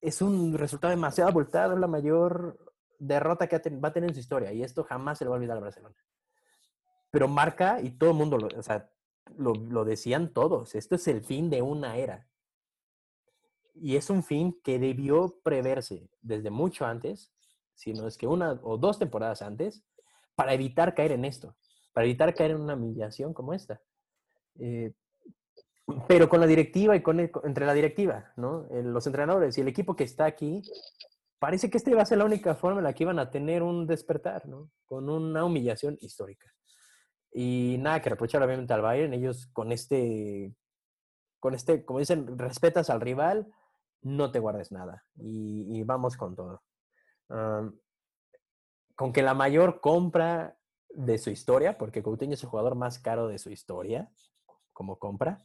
Es un resultado demasiado abultado, la mayor derrota que va a tener en su historia, y esto jamás se le va a olvidar a Barcelona. Pero marca, y todo el mundo, lo, o sea, lo, lo decían todos, esto es el fin de una era y es un fin que debió preverse desde mucho antes, si no es que una o dos temporadas antes, para evitar caer en esto, para evitar caer en una humillación como esta. Eh, pero con la directiva y con entre la directiva, ¿no? los entrenadores y el equipo que está aquí, parece que esta iba a ser la única forma en la que iban a tener un despertar. Con una humillación histórica. Y nada que reprochar obviamente al Bayern, ellos con este, con este, como dicen, respetas al rival, no te guardes nada y, vamos con todo. con que la mayor compra de su historia, porque Coutinho es el jugador más caro de su historia como compra,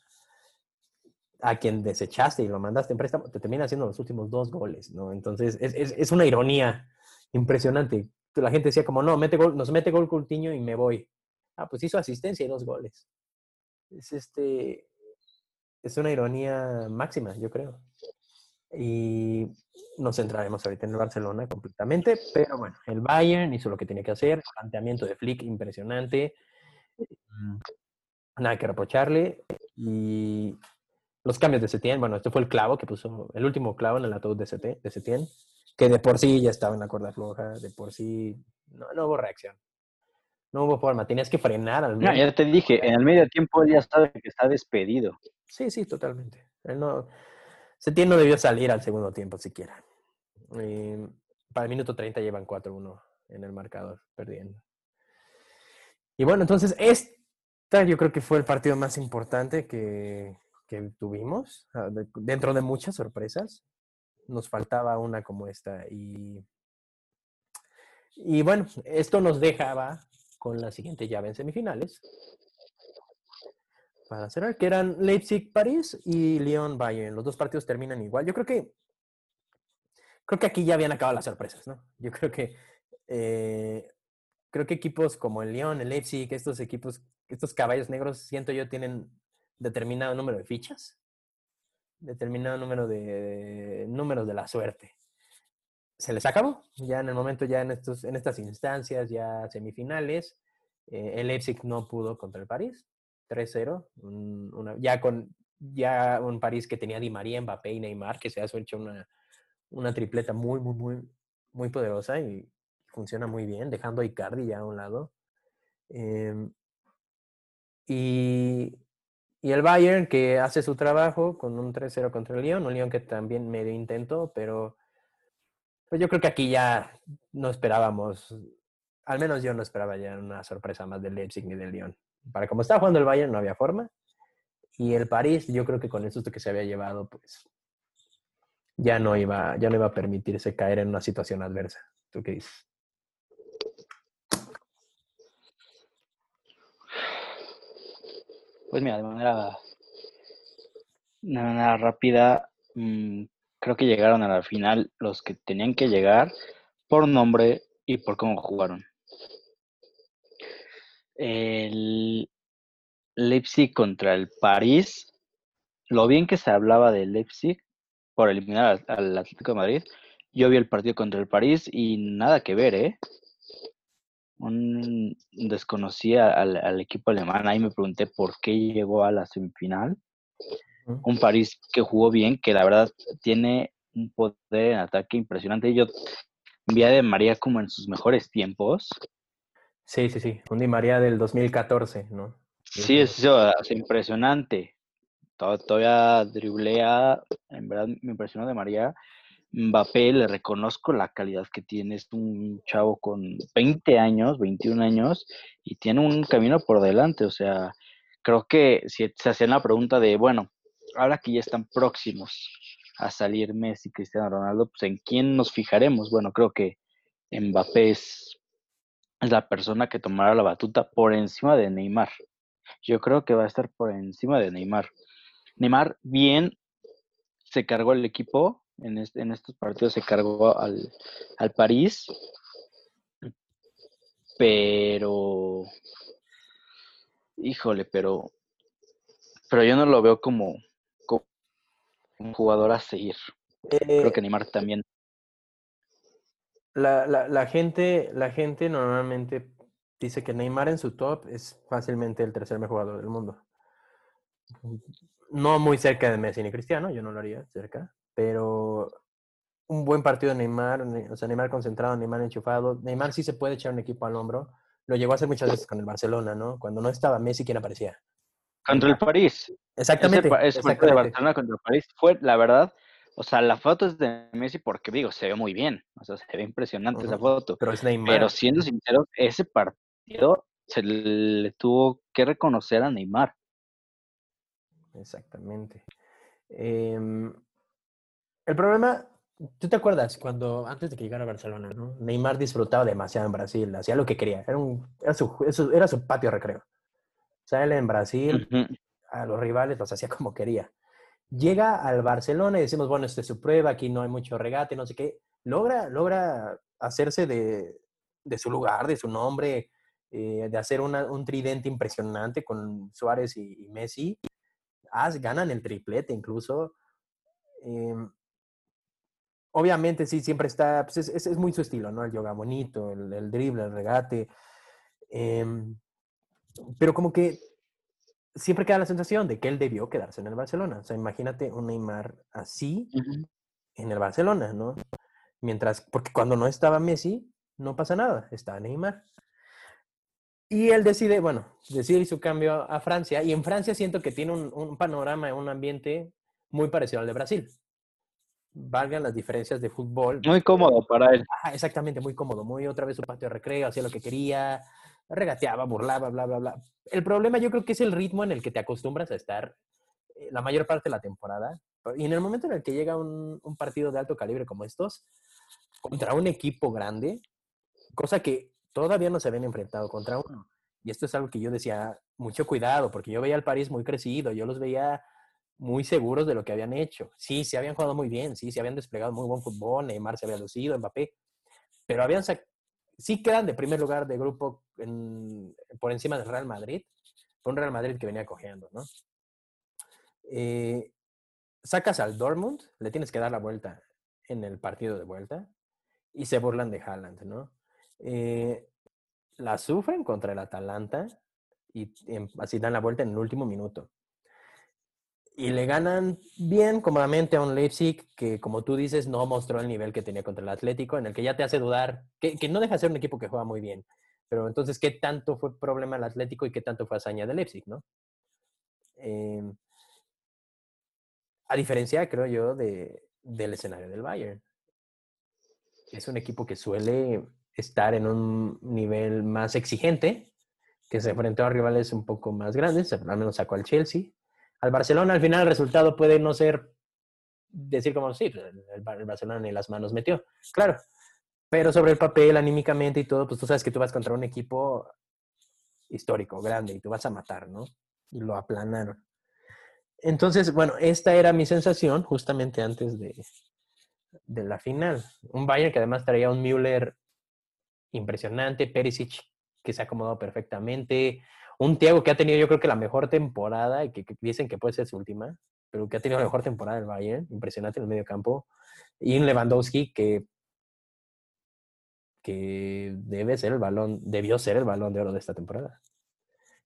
a quien desechaste y lo mandaste en préstamo, te termina haciendo los últimos dos goles, ¿no? Entonces, es, es, una ironía impresionante. La gente decía como, no, mete gol, nos mete gol Coutinho y me voy. Ah, pues hizo asistencia y dos goles. Es este, es una ironía máxima, yo creo y nos centraremos ahorita en el Barcelona completamente, pero bueno, el Bayern hizo lo que tenía que hacer, planteamiento de Flick impresionante, nada que reprocharle y los cambios de Setien, bueno, este fue el clavo que puso, el último clavo en el ataúd de, Setien, que de por sí ya estaba en la cuerda floja, de por sí no, no hubo reacción. No hubo forma, tenías que frenar al medio. ya te dije, en el medio tiempo él ya sabe que está despedido. Sí, sí, totalmente. Él no, Setién no debió salir al segundo tiempo siquiera. para el minuto 30 llevan 4-1 en el marcador, perdiendo. Y bueno, entonces esta yo creo que fue el partido más importante que, tuvimos, ah, dentro de muchas sorpresas. Nos faltaba una como esta. Y, y bueno, esto nos dejaba con la siguiente llave en semifinales, para cerrar, que eran Leipzig-París y Lyon-Bayern. Los dos partidos terminan igual. Yo creo que creo que aquí ya habían acabado las sorpresas, ¿no? Yo creo que eh, creo que equipos como el Lyon, el Leipzig, estos equipos, estos caballos negros, siento yo, tienen determinado número de fichas, determinado número de números de la suerte. Se les acabó, ya en el momento, ya en, estos, en estas instancias, ya semifinales, eh, el Leipzig no pudo contra el París, 3-0. ya con ya un París que tenía Di María, Mbappé y Neymar, que se ha hecho una, una tripleta muy, muy, muy, muy poderosa y funciona muy bien, dejando a Icardi ya a un lado. Em, y, y, el Bayern que hace su trabajo con un 3-0 contra el Lyon, un Lyon que también medio intentó, pero pues yo creo que aquí ya no esperábamos al menos yo no esperaba ya una sorpresa más del Leipzig ni del Lyon. Para como estaba jugando el Bayern no había forma. Y el París, yo creo que con el susto que se había llevado, pues ya no iba, ya no iba a permitirse caer en una situación adversa. ¿Tú qué dices? Pues mira, de manera, de manera rápida, mm, creo que llegaron a la final los que tenían que llegar por nombre y por cómo jugaron. El Leipzig contra el París, lo bien que se hablaba de Leipzig por eliminar al, Atlético de Madrid, yo vi el partido contra el París y nada que ver, ¿eh? Un, desconocía al, equipo alemán, ahí me pregunté por qué llegó a la semifinal. Un París que jugó bien, que la verdad tiene un poder en ataque impresionante. Yo vi a De María como en sus mejores tiempos. Sí, sí, sí. Un Di María del 2014, ¿no? Sí, es, es impresionante. Todavía driblea, en verdad me impresionó de María. Mbappé, le reconozco la calidad que tiene. Es un chavo con 20 años, 21 años, y tiene un camino por delante. O sea, creo que si se hacían la pregunta de, bueno, ahora que ya están próximos a salir Messi y Cristiano Ronaldo, pues en quién nos fijaremos. Bueno, creo que Mbappé es la persona que tomará la batuta por encima de Neymar. Yo creo que va a estar por encima de Neymar. Neymar bien se cargó el equipo, en, en estos partidos se cargó al, al París, pero, híjole, pero, pero yo no lo veo como, un jugador a seguir. Creo que eh, Neymar también. La, la, la, gente, la gente normalmente dice que Neymar en su top es fácilmente el tercer mejor jugador del mundo no muy cerca de Messi ni Cristiano, yo no lo haría cerca, pero un buen partido de Neymar, o sea, Neymar concentrado, Neymar enchufado. Neymar sí se puede echar un equipo al hombro. Lo llegó a hacer muchas veces con el Barcelona, ¿no? Cuando no estaba Messi, ¿quién aparecía? Contra el París. Exactamente. Ese, de Barcelona contra el París fue, la verdad, o sea, la foto es de Messi porque, digo, se ve muy bien. O sea, se ve impresionante esa foto. Pero es Neymar. Pero siendo sincero, ese partido se le tuvo que reconocer a Neymar. Exactamente. Em, el problema, tú te acuerdas cuando antes de que llegara a Barcelona, ¿no? Neymar disfrutaba demasiado en Brasil, hacía lo que quería, era, un, era, su, era su patio recreo. O sea, él en Brasil, a los rivales los hacía como quería. Llega al Barcelona y decimos, bueno, esta es su prueba, aquí no hay mucho regate, no sé qué. Logra, logra hacerse de, de su lugar, de su nombre, eh, de hacer un tridente impresionante con Suárez y Messi ganan el triplete incluso. Em, obviamente sí, siempre está, pues es, muy su estilo, ¿no? El yoga bonito, el, el drible, el regate. Em, pero como que siempre queda la sensación de que él debió quedarse en el Barcelona. O sea, imagínate un Neymar así en el Barcelona, ¿no? Mientras, porque cuando no estaba Messi, no pasa nada, está Neymar. Y él decide, bueno, decide su cambio a Francia. Y en Francia siento que tiene un, un panorama, un ambiente muy parecido al de Brasil. Valgan las diferencias de fútbol. Muy cómodo para él. exactamente, muy cómodo. Muy otra vez su patio de recreo, hacía lo que quería, regateaba, burlaba, bla, bla, bla. El problema yo creo que es el ritmo en el que te acostumbras a estar eh, la mayor parte de la temporada. Y en el momento en el que llega un, partido de alto calibre como estos, contra un equipo grande, cosa que todavía no se habían enfrentado contra uno. Y esto es algo que yo decía, mucho cuidado, porque yo veía al París muy crecido, yo los veía muy seguros de lo que habían hecho. Sí, se habían jugado muy bien, sí, se habían desplegado muy buen fútbol, Neymar se había lucido, Mbappé, pero habían sí quedan de primer lugar de grupo por encima del Real Madrid, fue un Real Madrid que venía cojeando, ¿no? Eh, sacas al Dortmund, le tienes que dar la vuelta en el partido de vuelta y se burlan de Haaland, ¿no? Eh, la sufren contra el Atalanta y em, así dan la vuelta en el último minuto. Y le ganan bien, cómodamente a un Leipzig que, como tú dices, no mostró el nivel que tenía contra el Atlético, en el que ya te hace dudar, que, no deja de ser un equipo que juega muy bien. Pero entonces, ¿qué tanto fue problema el Atlético y qué tanto fue hazaña de Leipzig, no? Em, a diferencia, creo yo, de, del escenario del Bayern. Es un equipo que suele estar en un nivel más exigente, que se enfrentó a rivales un poco más grandes, al menos sacó al Chelsea. Al Barcelona al final el resultado puede no ser decir como sí, pues, el, Barcelona ni las manos metió, claro, pero sobre el papel, anímicamente y todo, pues tú sabes que tú vas contra un equipo histórico, grande, y tú vas a matar, ¿no? Y lo aplanaron. Entonces, bueno, esta era mi sensación justamente antes de, de la final. Un Bayern que además traía un Müller impresionante, Perisic que se ha acomodado perfectamente, un Thiago que ha tenido yo creo que la mejor temporada y que, dicen que puede ser su última, pero que ha tenido la mejor temporada del Bayern, impresionante en el medio campo, y un Lewandowski que que debe ser el balón, debió ser el balón de oro de esta temporada.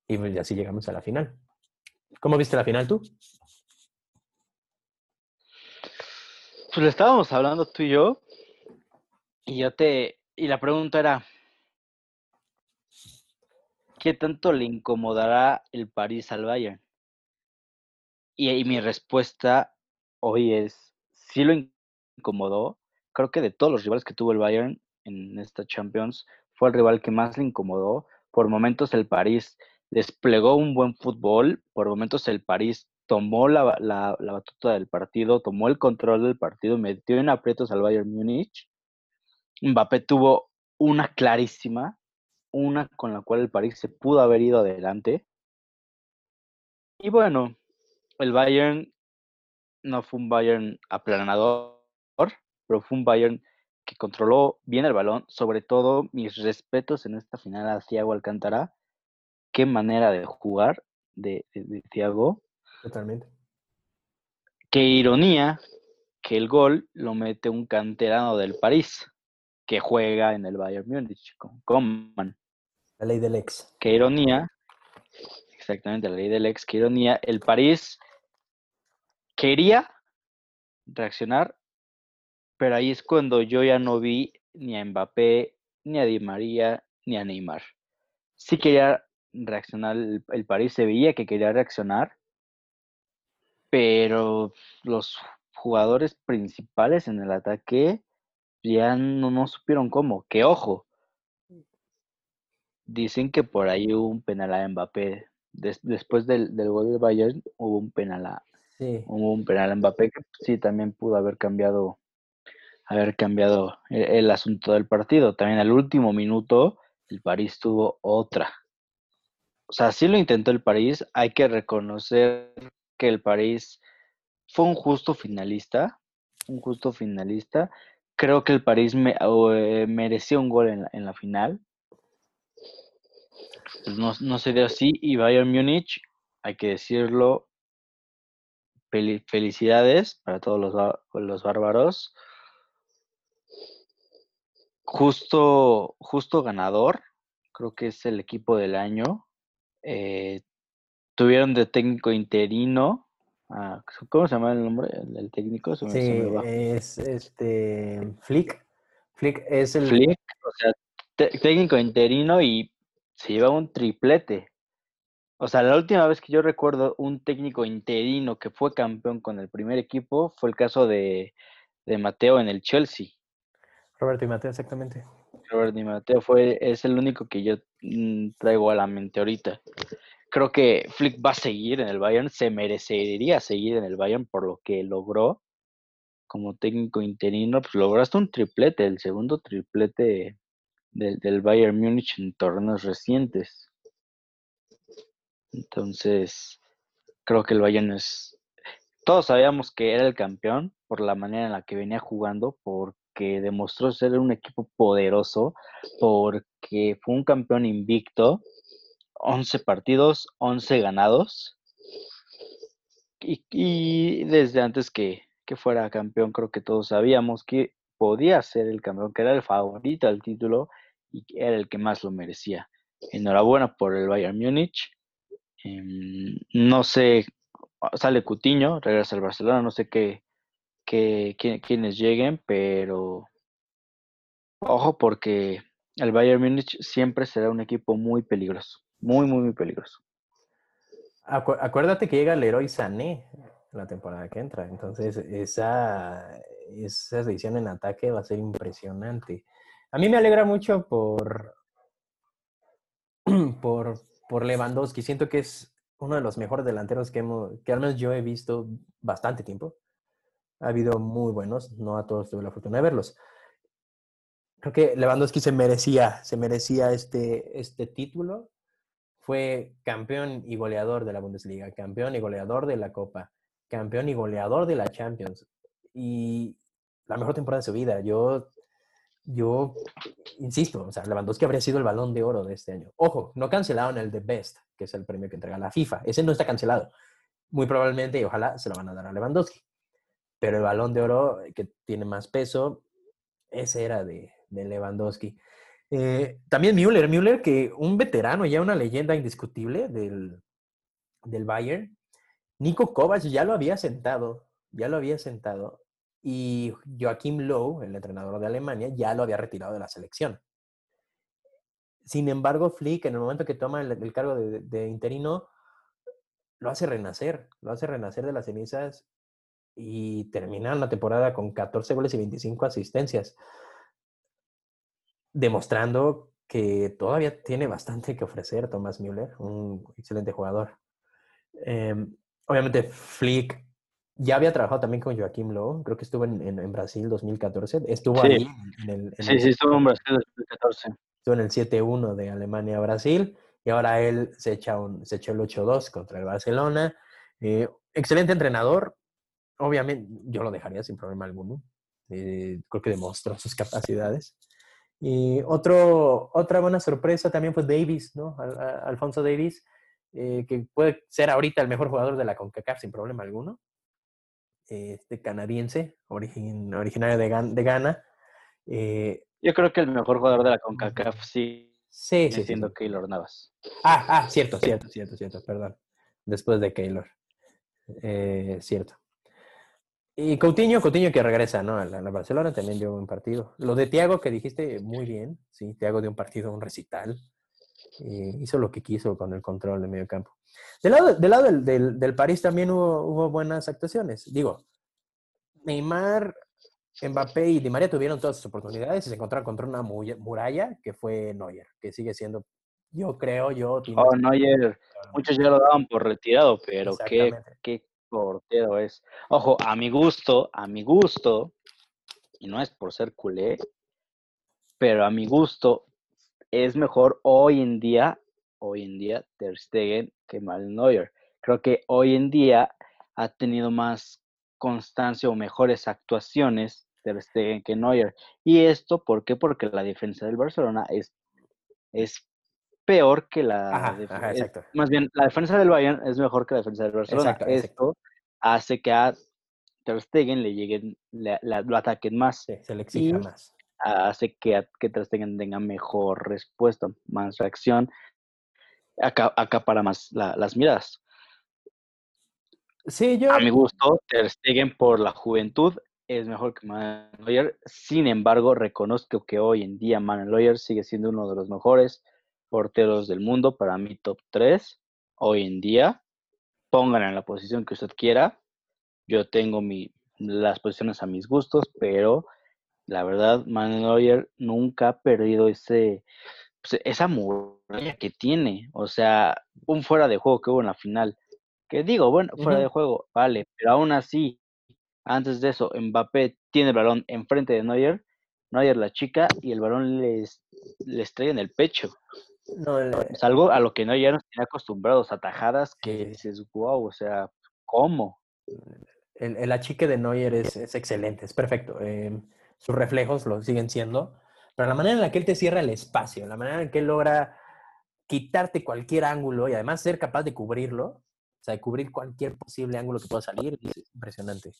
Y pues así llegamos a la final. ¿Cómo viste la final tú? Pues le estábamos hablando tú y yo, y yo te, y la pregunta era, ¿qué tanto le incomodará el París al Bayern? Y, mi respuesta hoy es, sí lo incomodó. Creo que de todos los rivales que tuvo el Bayern en esta Champions, fue el rival que más le incomodó. Por momentos el París desplegó un buen fútbol, por momentos el París tomó la, la, la batuta del partido, tomó el control del partido, metió en aprietos al Bayern Múnich. Mbappé tuvo una clarísima, una con la cual el París se pudo haber ido adelante. Y bueno, el Bayern no fue un Bayern aplanador, pero fue un Bayern que controló bien el balón. Sobre todo, mis respetos en esta final a Thiago Alcántara. Qué manera de jugar de, de, Thiago. Totalmente. Qué ironía que el gol lo mete un canterano del París que juega en el Bayern Múnich con Coman. La ley del ex. Qué ironía, exactamente, la ley del ex, qué ironía. El París quería reaccionar, pero ahí es cuando yo ya no vi ni a Mbappé, ni a Di María, ni a Neymar. Sí quería reaccionar, el, París se veía que quería reaccionar, pero los jugadores principales en el ataque ya no, no supieron cómo. Que ojo, dicen que por ahí hubo un penal a Mbappé. después del, gol del Bayern hubo un penal a, hubo un penal a Mbappé que sí también pudo haber cambiado haber cambiado el, el, asunto del partido. También al último minuto el París tuvo otra. O sea, sí lo intentó el París. Hay que reconocer que el París fue un justo finalista, un justo finalista creo que el París me, eh, mereció un gol en la, final. Pues no, no se dio así. Y Bayern Múnich, hay que decirlo, felicidades para todos los, los bárbaros. Justo, justo ganador, creo que es el equipo del año. Eh, tuvieron de técnico interino Ah, ¿Cómo se llama el nombre del técnico? sí, es este Flick. Flick es el. Flick, o sea, técnico interino y se lleva un triplete. O sea, la última vez que yo recuerdo un técnico interino que fue campeón con el primer equipo fue el caso de, de Mateo en el Chelsea. Roberto y Mateo, exactamente. Roberto y Mateo fue, es el único que yo mm, traigo a la mente ahorita creo que Flick va a seguir en el Bayern, se merecería seguir en el Bayern por lo que logró como técnico interino, pues lograste un triplete, el segundo triplete del, Bayern Múnich en torneos recientes. Entonces, creo que el Bayern es... Todos sabíamos que era el campeón por la manera en la que venía jugando, porque demostró ser un equipo poderoso, porque fue un campeón invicto 11 partidos, 11 ganados. Y, desde antes que, fuera campeón, creo que todos sabíamos que podía ser el campeón, que era el favorito al título y era el que más lo merecía. Enhorabuena por el Bayern Múnich. Em, no sé, sale Cutiño, regresa al Barcelona, no sé qué, qué, quiénes lleguen, pero ojo porque el Bayern Múnich siempre será un equipo muy peligroso. Muy, muy, muy peligroso. acuérdate que llega Leroy Sané la temporada que entra. Entonces, esa, esa edición en ataque va a ser impresionante. A mí me alegra mucho por, por, por Lewandowski. Siento que es uno de los mejores delanteros que, hemos, que al menos yo he visto bastante tiempo. Ha habido muy buenos, no a todos tuve la fortuna de verlos. Creo que Lewandowski se merecía, se merecía este, este título. Fue campeón y goleador de la Bundesliga, campeón y goleador de la Copa, campeón y goleador de la Champions. Y la mejor temporada de su vida. Yo yo insisto, o sea, Lewandowski habría sido el balón de oro de este año. Ojo, no cancelaron el The Best, que es el premio que entrega la FIFA. Ese no está cancelado. Muy probablemente y ojalá se lo van a dar a Lewandowski. Pero el balón de oro que tiene más peso, ese era de, Lewandowski. Eh, también Müller, Müller, que un veterano, ya una leyenda indiscutible del, del Bayern. Nico Kovac ya lo había sentado, ya lo había sentado y Joachim Lowe, el entrenador de Alemania, ya lo había retirado de la selección. Sin embargo, Flick, en el momento que toma el, cargo de, interino, lo hace renacer, lo hace renacer de las cenizas y termina la temporada con 14 goles y 25 asistencias, demostrando que todavía tiene bastante que ofrecer Thomas Müller, un excelente jugador. Em, obviamente, Flick ya había trabajado también con Joaquim Lowe, creo que estuvo en, en, Brasil 2014. Estuvo ahí en el. sí, sí, estuvo en Brasil 2014. Estuvo en el 7-1 de Alemania-Brasil y ahora él se echa, un, se echa el 8-2 contra el Barcelona. Eh, excelente entrenador. Obviamente, yo lo dejaría sin problema alguno. Eh, creo que demostró sus capacidades. Y otro, otra buena sorpresa también fue Davis, ¿no? Alfonso Davis, eh, que puede ser ahorita el mejor jugador de la CONCACAF sin problema alguno este canadiense, originario de, de Ghana. Eh, Yo creo que el mejor jugador de la CONCACAF sí, sí, sí siendo Keylor Navas. Ah, ah, cierto, cierto, cierto, cierto, perdón. Después de Keylor. Eh, cierto. Y Coutinho, Coutinho que regresa, ¿no? A la, Barcelona también dio un partido. Lo de Tiago que dijiste muy bien, sí, Tiago dio un partido, un recital. Eh, hizo lo que quiso con el control de medio campo. Del lado, del, lado del, del, París también hubo, hubo, buenas actuaciones. Digo, Neymar, Mbappé y Di María tuvieron todas sus oportunidades y se encontraron contra una muralla que fue Neuer, que sigue siendo, yo creo, yo... Oh, Neuer, muchos ya lo daban por retirado, pero qué, qué portero es. Ojo, a mi gusto, a mi gusto, y no es por ser culé, pero a mi gusto, es mejor hoy en día, hoy en día, Ter Stegen que Manuel Neuer. Creo que hoy en día ha tenido más constancia o mejores actuaciones Ter Stegen que Neuer. ¿Y esto por qué? Porque la defensa del Barcelona es, es peor que la más bien la defensa del Bayern es mejor que la defensa del Barcelona. Esto hace que a Ter Stegen le lleguen, lo ataquen más. se le exija más hace que, que tenga mejor respuesta, más reacción, acá, para más las miradas. Sí, yo... A mi gusto, Ter Stegen por la juventud es mejor que Manuel Neuer. Sin embargo, reconozco que hoy en día Manuel Neuer sigue siendo uno de los mejores porteros del mundo, para mí top 3. Hoy en día, pongan en la posición que usted quiera. Yo tengo mi, las posiciones a mis gustos, pero la verdad, Manuel Neuer nunca ha perdido ese, pues, esa muralla que tiene. O sea, un fuera de juego que hubo en la final. Que digo, bueno, fuera de juego, vale, pero aún así, antes de eso, Mbappé tiene el balón enfrente de Neuer, Neuer la chica y el balón les, les trae en el pecho. No, Es algo a lo que Neuer nos tiene acostumbrados, atajadas que dices, wow, o sea, ¿cómo? El, el achique de Neuer es, es excelente, es perfecto. Eh, sus reflejos lo siguen siendo, pero la manera en la que él te cierra el espacio, la manera en que él logra quitarte cualquier ángulo y además ser capaz de cubrirlo, o sea, de cubrir cualquier posible ángulo que pueda salir, es impresionante.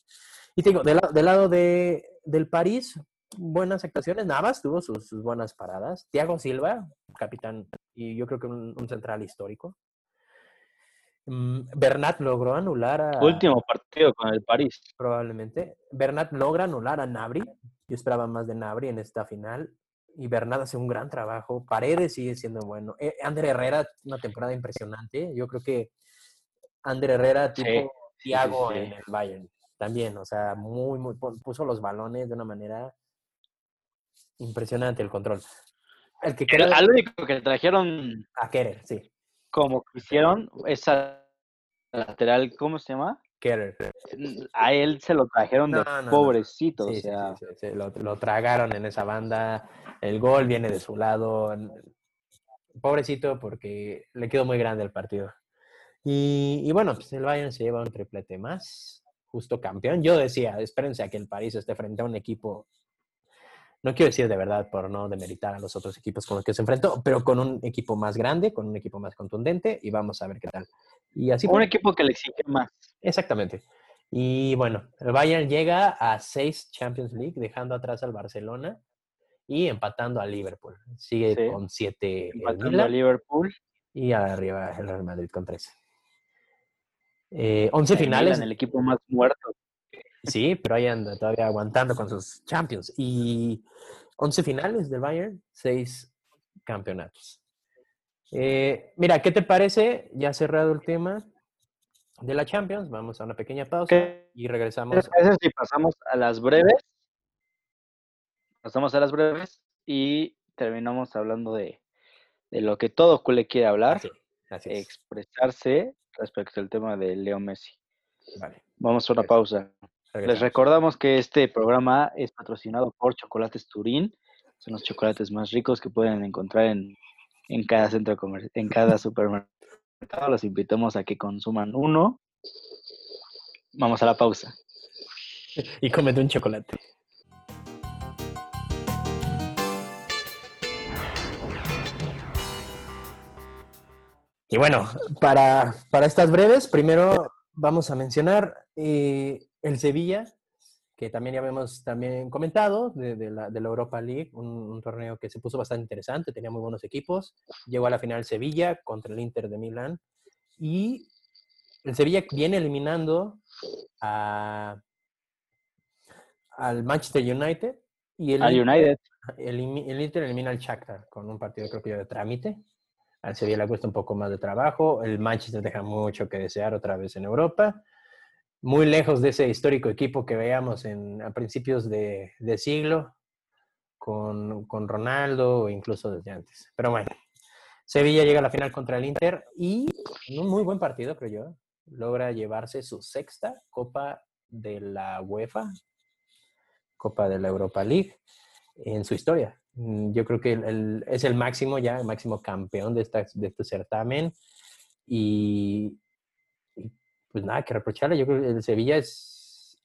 Y te digo, del, lado de, del París, buenas actuaciones, Navas tuvo sus, buenas paradas, Thiago Silva, capitán, y yo creo que un central histórico, Mm, Bernat logró anular a. Último partido con el París. Probablemente. Bernat logra anular a Nabri. Yo esperaba más de Nabri en esta final. Y Bernat hace un gran trabajo. Paredes sigue siendo bueno. Eh, Ander Herrera, una temporada impresionante. Yo creo que Ander Herrera, tipo Thiago en el Bayern. También, o sea, muy, muy. puso los balones de una manera Impresionante el control. El que el, al único que trajeron a Kerer, sí. Como quisieron, esa lateral, ¿cómo se llama? A él se lo trajeron de pobrecito, o sea. lo, lo, tragaron en esa banda. El gol viene de su lado. Pobrecito porque le quedó muy grande el partido. Y, bueno, pues el Bayern se lleva un triplete más, justo campeón. Yo decía, espérense a que el París esté frente a un equipo, no quiero decir de verdad por no demeritar a los otros equipos con los que se enfrentó, pero con un equipo más grande, con un equipo más contundente y vamos a ver qué tal. Y así un equipo que le exige más. Exactamente. Y bueno, el Bayern llega a seis Champions League, dejando atrás al Barcelona y empatando a Liverpool. Sigue con siete. Empatando Liverpool. Y arriba el Real Madrid con tres. Eh, 11 finales. En el equipo más muerto. Sí, pero ahí anda todavía aguantando con sus Champions. Y 11 finales del Bayern, 6 campeonatos. Eh, mira, ¿qué te parece? Ya cerrado el tema de la Champions, vamos a una pequeña pausa y regresamos. si pasamos a las breves. Pasamos a las breves y terminamos hablando de, lo que todo le quiere hablar, expresarse respecto al tema de Leo Messi. Vamos a una pausa. Les recordamos que este programa es patrocinado por Chocolates Turín. Son los chocolates más ricos que pueden encontrar en, cada centro comercial, en cada supermercado. Los invitamos a que consuman uno. Vamos a la pausa. Y comete un chocolate. Y bueno, para, estas breves, primero vamos a mencionar eh, el Sevilla, que también ya habíamos también comentado, de, la, Europa League, un, torneo que se puso bastante interesante, tenía muy buenos equipos. Llegó a la final Sevilla contra el Inter de Milán. Y el Sevilla viene eliminando a, al Manchester United. Y el, United. El, el, Inter elimina al Shakhtar con un partido creo que de trámite. Al Sevilla le cuesta un poco más de trabajo. El Manchester deja mucho que desear otra vez en Europa. Muy lejos de ese histórico equipo que veíamos en, a principios de, siglo con, con, Ronaldo o incluso desde antes. Pero bueno, Sevilla llega a la final contra el Inter y en un muy buen partido, creo yo, logra llevarse su sexta Copa de la UEFA, Copa de la Europa League, en su historia. Yo creo que es el máximo ya, el máximo campeón de, esta, de este certamen. Y, pues nada que reprocharle. Yo creo que el Sevilla es,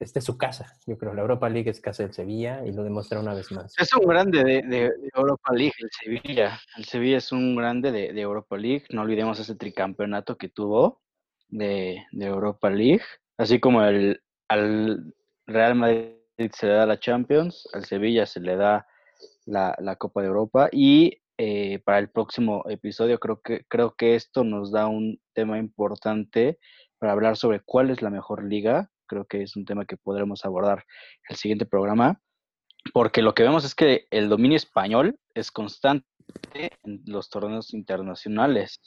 esta es su casa. Yo creo la Europa League es casa del Sevilla y lo demuestra una vez más. Es un grande de, Europa League, el Sevilla. El Sevilla es un grande de, Europa League. No olvidemos ese tricampeonato que tuvo de, Europa League. Así como el, al Real Madrid se le da la Champions, al Sevilla se le da la, Copa de Europa. Y eh, para el próximo episodio creo que, creo que esto nos da un tema importante para hablar sobre cuál es la mejor liga. Creo que es un tema que podremos abordar el siguiente programa, porque lo que vemos es que el dominio español es constante en los torneos internacionales.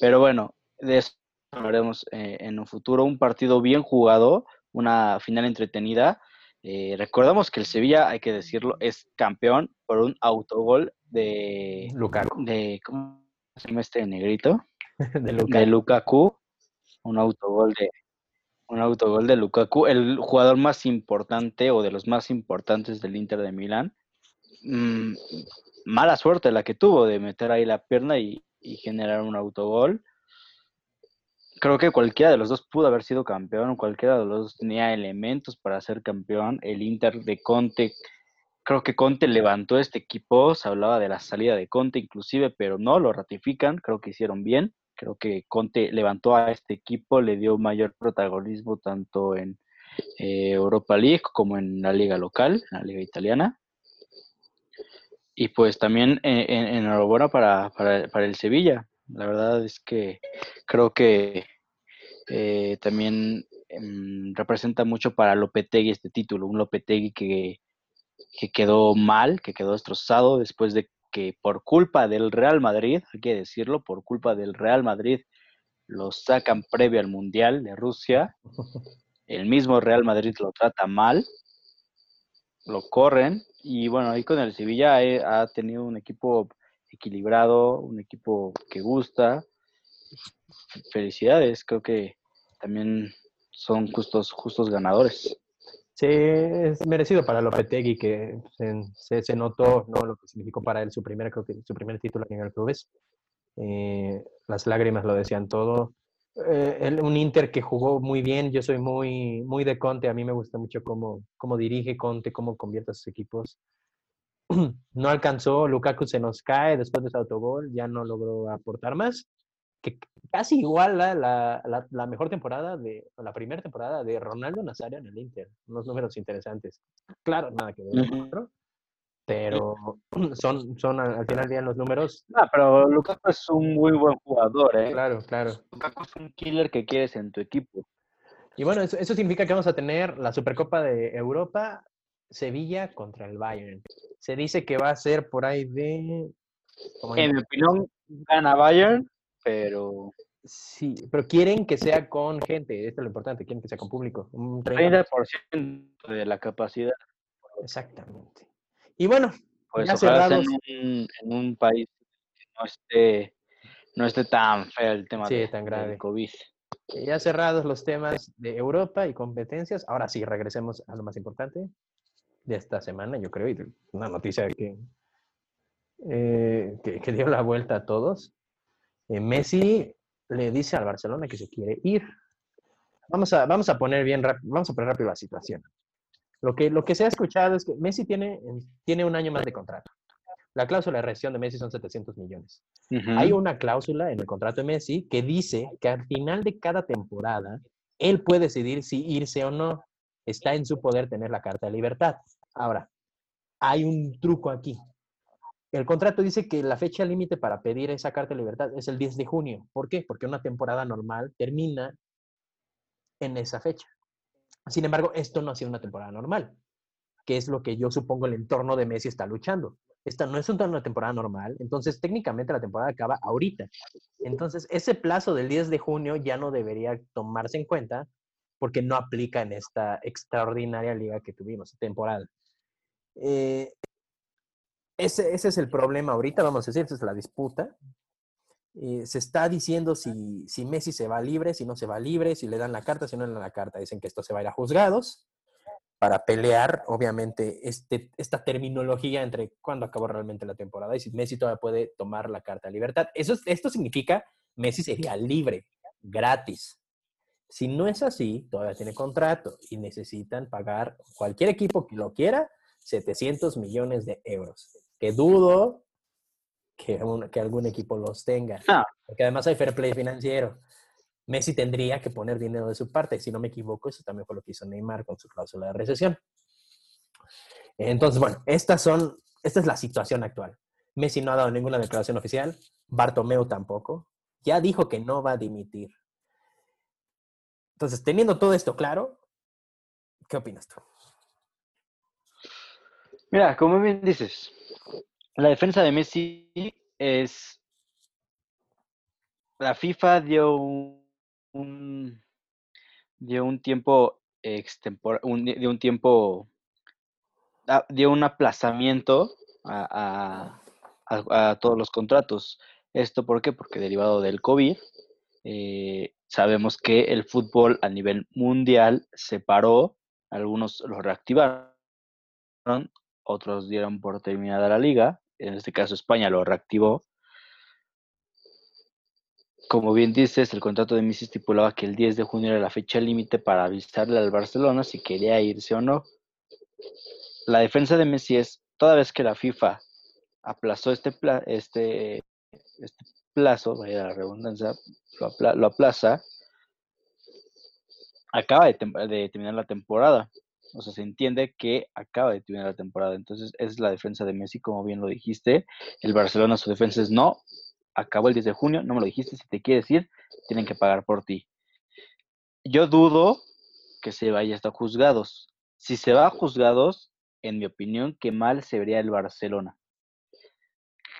Pero bueno, de eso hablaremos eh, en un futuro. Un partido bien jugado, una final entretenida eh, recordamos que el Sevilla, hay que decirlo, es campeón por un autogol de Lukaku. De, ¿Cómo se llama este negrito? de, Lukaku. Un autogol de un autogol de Lukaku, el jugador más importante o de los más importantes del Inter de Milán. Mm, mala suerte la que tuvo de meter ahí la pierna y generar un autogol creo que cualquiera de los dos pudo haber sido campeón, cualquiera de los dos tenía elementos para ser campeón. El Inter de Conte, creo que Conte levantó este equipo, se hablaba de la salida de Conte inclusive, pero no, lo ratifican, creo que hicieron bien. Creo que Conte levantó a este equipo, le dio mayor protagonismo tanto en eh, Europa League como en la liga local, en la liga italiana. Y pues también eh, en, enhorabuena para, para, para el Sevilla. La verdad es que creo que eh, también em, representa mucho para Lopetegui este título, un Lopetegui que, que quedó mal, que quedó destrozado después de que por culpa del Real Madrid, hay que decirlo, por culpa del Real Madrid, lo sacan previo al Mundial de Rusia. El mismo Real Madrid lo trata mal, lo corren Y bueno, ahí con el Sevilla ha tenido un equipo equilibrado, un equipo que gusta. Felicidades, creo que también son justos, justos ganadores. Sí, es merecido para Lopetegui, que se, se, notó ¿no? lo que significó para él su primer, creo que su primer título en el clubes. Eh, las lágrimas lo decían todo. Eh, un Inter que jugó muy bien, yo soy muy, muy de Conte, a mí me gusta mucho cómo, cómo dirige Conte, cómo convierte a sus equipos. No alcanzó, Lukaku se nos cae después de ese autogol, ya no logró aportar más, que casi igual la, la, la, mejor temporada, de la primera temporada de Ronaldo Nazario en el Inter, unos números interesantes. Claro, nada que ver, pero son, son al final bien los números. Ah, pero Lukaku es un muy buen jugador, ¿eh? Claro, claro. Lukaku es un killer que quieres en tu equipo. Y bueno, eso, eso significa que vamos a tener la Supercopa de Europa, Sevilla contra el Bayern. Se dice que va a ser por ahí de... En mi opinión, gana Bayern, pero... Sí, pero quieren que sea con gente, esto es lo importante, quieren que sea con público. Un 30% de la capacidad. Exactamente. Y bueno, pues ya cerrados. En un, país que no esté, no esté tan feo el tema sí, de, tan grave. del COVID. Ya cerrados los temas de Europa y competencias, ahora sí, regresemos a lo más importante de esta semana, yo creo, y una noticia que, eh, que, dio la vuelta a todos. Eh, Messi le dice al Barcelona que se quiere ir. Vamos a, vamos a poner bien vamos a poner rápido la situación. Lo que, lo que se ha escuchado es que Messi tiene, tiene un año más de contrato. La cláusula de rescisión de Messi son 700 millones. Hay una cláusula en el contrato de Messi que dice que al final de cada temporada, él puede decidir si irse o no. Está en su poder tener la carta de libertad. Ahora, hay un truco aquí. El contrato dice que la fecha límite para pedir esa carta de libertad es el 10 de junio. ¿Por qué? Porque una temporada normal termina en esa fecha. Sin embargo, esto no ha sido una temporada normal, que es lo que yo supongo el entorno de Messi está luchando. Esta no es una temporada normal, entonces técnicamente la temporada acaba ahorita. Entonces, ese plazo del 10 de junio ya no debería tomarse en cuenta porque no aplica en esta extraordinaria liga que tuvimos, temporada. Eh, ese, ese, es el problema ahorita, vamos a decir, esa es la disputa. Eh, se está diciendo si, si, Messi se va libre, si no se va libre, si le dan la carta, si no le dan la carta. Dicen que esto se va a ir a juzgados para pelear, obviamente, este, esta terminología entre cuándo acabó realmente la temporada y si Messi todavía puede tomar la carta de libertad. Eso, esto significa Messi sería libre, gratis. Si no es así, todavía tiene contrato y necesitan pagar cualquier equipo que lo quiera 700 millones de euros. Que dudo que, que algún equipo los tenga. Ah. Porque además hay fair play financiero. Messi tendría que poner dinero de su parte. Si no me equivoco, eso también fue lo que hizo Neymar con su cláusula de recesión. Entonces, bueno, estas son, esta es la situación actual. Messi no ha dado ninguna declaración oficial. Bartomeu tampoco. Ya dijo que no va a dimitir. Entonces, teniendo todo esto claro, ¿qué opinas tú? Mira, como bien dices, la defensa de Messi es. La FIFA dio un, dio un tiempo extempor, un, dio un tiempo ah, dio un aplazamiento a, todos los contratos. ¿Esto por qué? Porque derivado del COVID, eh, sabemos que el fútbol a nivel mundial se paró, algunos lo reactivaron, otros dieron por terminada la liga, en este caso España lo reactivó. Como bien dices, el contrato de Messi estipulaba que el 10 de junio era la fecha límite para avisarle al Barcelona si quería irse o no. La defensa de Messi es, toda vez que la FIFA aplazó este, este, este plazo, vaya la redundancia, lo, aplaza, acaba de terminar la temporada. O sea, se entiende que acaba de terminar la temporada. Entonces, es la defensa de Messi, como bien lo dijiste. El Barcelona, su defensa es no. Acabó el 10 de junio, no me lo dijiste. Si te quieres ir, tienen que pagar por ti. Yo dudo que se vaya hasta juzgados. Si se va a juzgados, en mi opinión, qué mal se vería el Barcelona.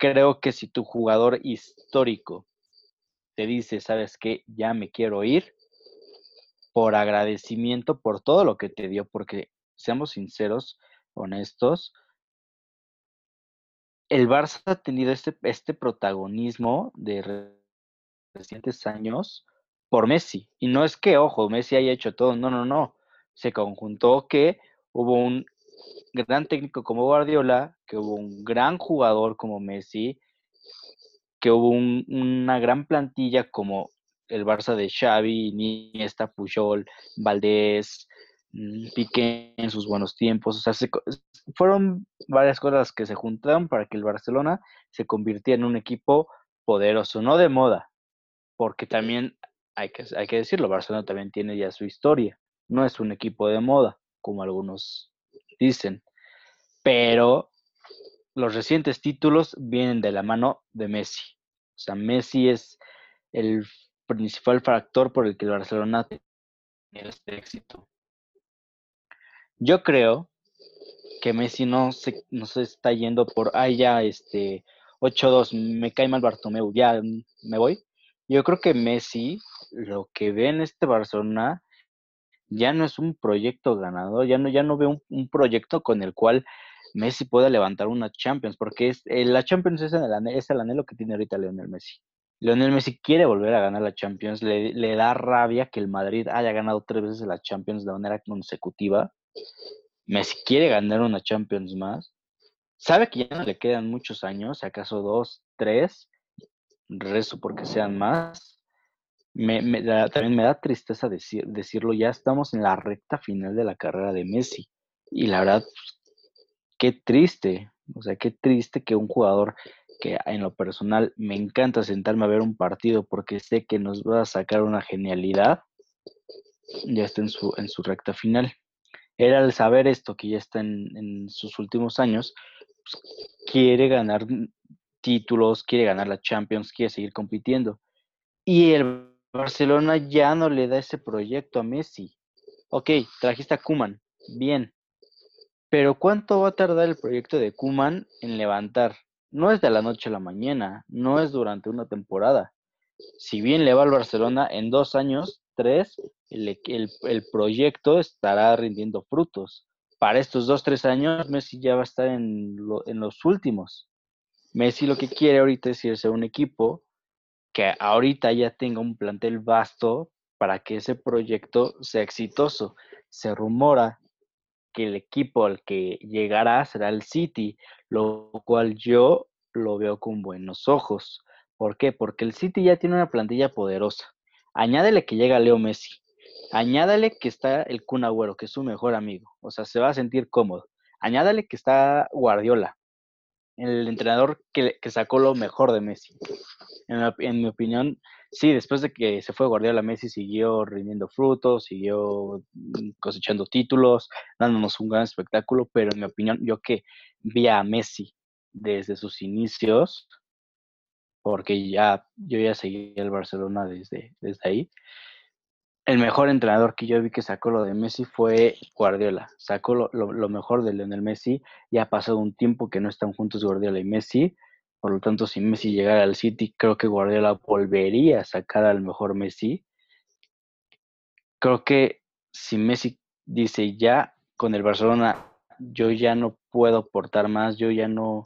Creo que si tu jugador histórico te dice, sabes qué, ya me quiero ir, por agradecimiento por todo lo que te dio, porque seamos sinceros, honestos, el Barça ha tenido este, este protagonismo de recientes años por Messi. Y no es que, ojo, Messi haya hecho todo, no, no, no. Se conjuntó que hubo un gran técnico como Guardiola, que hubo un gran jugador como Messi, que hubo una gran plantilla como el Barça de Xavi, Iniesta, Pujol, Valdés, mm, Piqué en sus buenos tiempos. O sea, fueron varias cosas que se juntaron para que el Barcelona se convirtiera en un equipo poderoso, no de moda, porque también hay que, hay que decirlo, Barcelona también tiene ya su historia. No es un equipo de moda, como algunos dicen. Pero los recientes títulos vienen de la mano de Messi. O sea, Messi es el principal factor por el que el Barcelona tiene este éxito. Yo creo que Messi no se, no se está yendo por, ay, ya, este, 8-2, me cae mal Bartomeu, ya me voy. Yo creo que Messi, lo que ve en este Barcelona, ya no es un proyecto ganador, ya no, ya no ve un, proyecto con el cual Messi pueda levantar una Champions, porque es, eh, la Champions es el, es el anhelo que tiene ahorita Leonel Messi. Leonel Messi quiere volver a ganar la Champions, le, da rabia que el Madrid haya ganado tres veces la Champions de manera consecutiva. Messi quiere ganar una Champions más. Sabe que ya no le quedan muchos años, acaso dos, tres. Rezo porque sean más. Me, también me da tristeza decir, decirlo, ya estamos en la recta final de la carrera de Messi. Y la verdad, qué triste, o sea, qué triste que un jugador que en lo personal me encanta sentarme a ver un partido porque sé que nos va a sacar una genialidad, ya está en su, en su recta final. Era al saber esto, que ya está en, sus últimos años, pues, quiere ganar títulos, quiere ganar la Champions, quiere seguir compitiendo. Y el Barcelona ya no le da ese proyecto a Messi. Ok, trajiste a Kuman, bien. Pero ¿cuánto va a tardar el proyecto de Kuman en levantar? No es de la noche a la mañana, no es durante una temporada. Si bien le va al Barcelona, en dos años, tres, el, proyecto estará rindiendo frutos. Para estos dos, tres años, Messi ya va a estar en, en los últimos. Messi lo que quiere ahorita es irse a un equipo que ahorita ya tenga un plantel vasto para que ese proyecto sea exitoso. Se rumora que el equipo al que llegará será el City, lo cual yo lo veo con buenos ojos. ¿Por qué? Porque el City ya tiene una plantilla poderosa. Añádele que llega Leo Messi. Añádale que está el Kun Agüero, que es su mejor amigo. O sea, se va a sentir cómodo. Añádale que está Guardiola, el entrenador que, sacó lo mejor de Messi. En, mi opinión, sí, después de que se fue Guardiola, Messi siguió rindiendo frutos, siguió mm, cosechando títulos, dándonos un gran espectáculo, pero en mi opinión, yo que vi a Messi desde sus inicios, porque ya yo ya seguí el Barcelona desde, desde ahí, el mejor entrenador que yo vi que sacó lo de Messi fue Guardiola. Sacó lo, mejor de Lionel Messi. Ya ha pasado un tiempo que no están juntos Guardiola y Messi. Por lo tanto, si Messi llegara al City, creo que Guardiola volvería a sacar al mejor Messi. Creo que si Messi dice ya con el Barcelona, yo ya no puedo aportar más, yo ya no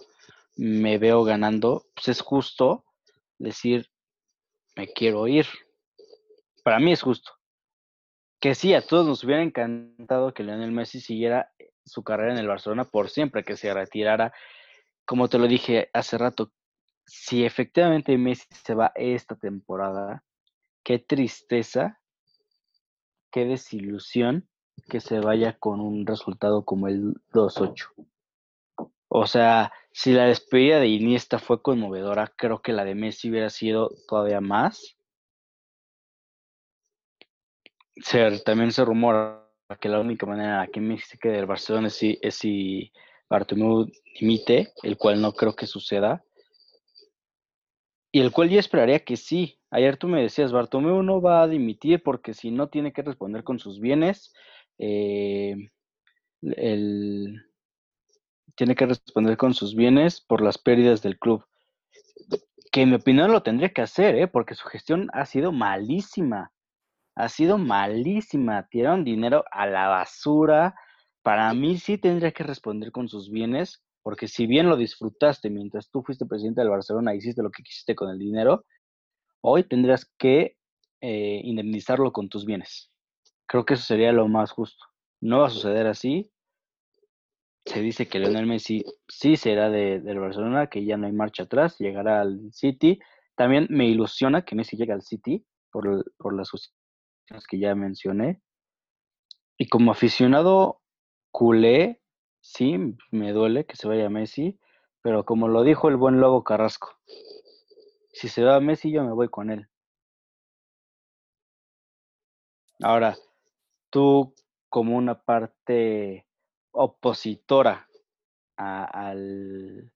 me veo ganando, pues es justo decir, me quiero ir. Para mí es justo que sí, a todos nos hubiera encantado que Lionel Messi siguiera eh, su carrera en el Barcelona por siempre, que se retirara. Como te lo dije hace rato, si efectivamente Messi se va esta temporada, qué tristeza, qué desilusión que se vaya con un resultado como el 2-8. O sea, si la despedida de Iniesta fue conmovedora, creo que la de Messi hubiera sido todavía más también se rumora que la única manera que Messi se quede del Barcelona es si, es si Bartomeu dimite, el cual no creo que suceda. Y el cual yo esperaría que sí. Ayer tú me decías, Bartomeu no va a dimitir porque si no tiene que responder con sus bienes, eh, tiene que responder con sus bienes por las pérdidas del club. Que en mi opinión lo tendría que hacer, ¿eh? porque su gestión ha sido malísima ha sido malísima. Tiraron dinero a la basura. Para mí sí tendría que responder con sus bienes Porque si bien lo disfrutaste mientras tú fuiste presidente del Barcelona hiciste lo que quisiste con el dinero, hoy tendrías que eh, indemnizarlo con tus bienes. Creo que eso sería lo más justo. No va a suceder así. Se dice que Lionel Messi sí será de, del Barcelona, que ya no hay marcha atrás, llegará al City. También me ilusiona que Messi llegue al City por, por las cuestiones que ya mencioné. Y como aficionado culé, sí, me duele que se vaya Messi, pero como lo dijo el buen Lobo Carrasco, si se va Messi yo me voy con él. Ahora, tú como una parte opositora al,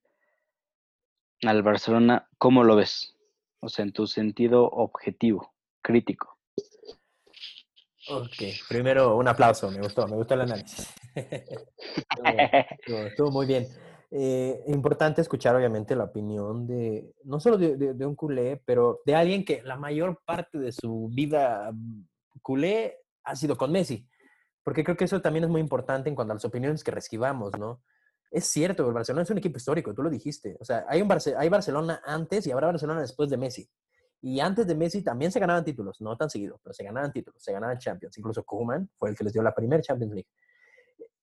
al Barcelona, ¿cómo lo ves? O sea, en tu sentido objetivo, crítico. Ok, primero un aplauso, me gustó, me gustó el análisis. estuvo, muy bien. Eh, importante escuchar, obviamente, la opinión de, no solo de, un culé, pero de alguien que la mayor parte de su vida mm, culé ha sido con Messi. Porque creo que eso también es muy importante en cuanto a las opiniones que recibamos, ¿no? Es cierto, el Barcelona es un equipo histórico, tú lo dijiste. O sea, hay, un hay Barcelona antes y habrá Barcelona después de Messi. Y antes de Messi también se ganaban títulos, no tan seguido, pero se ganaban títulos, se ganaban Champions. Incluso Koeman fue el que les dio la primera Champions League.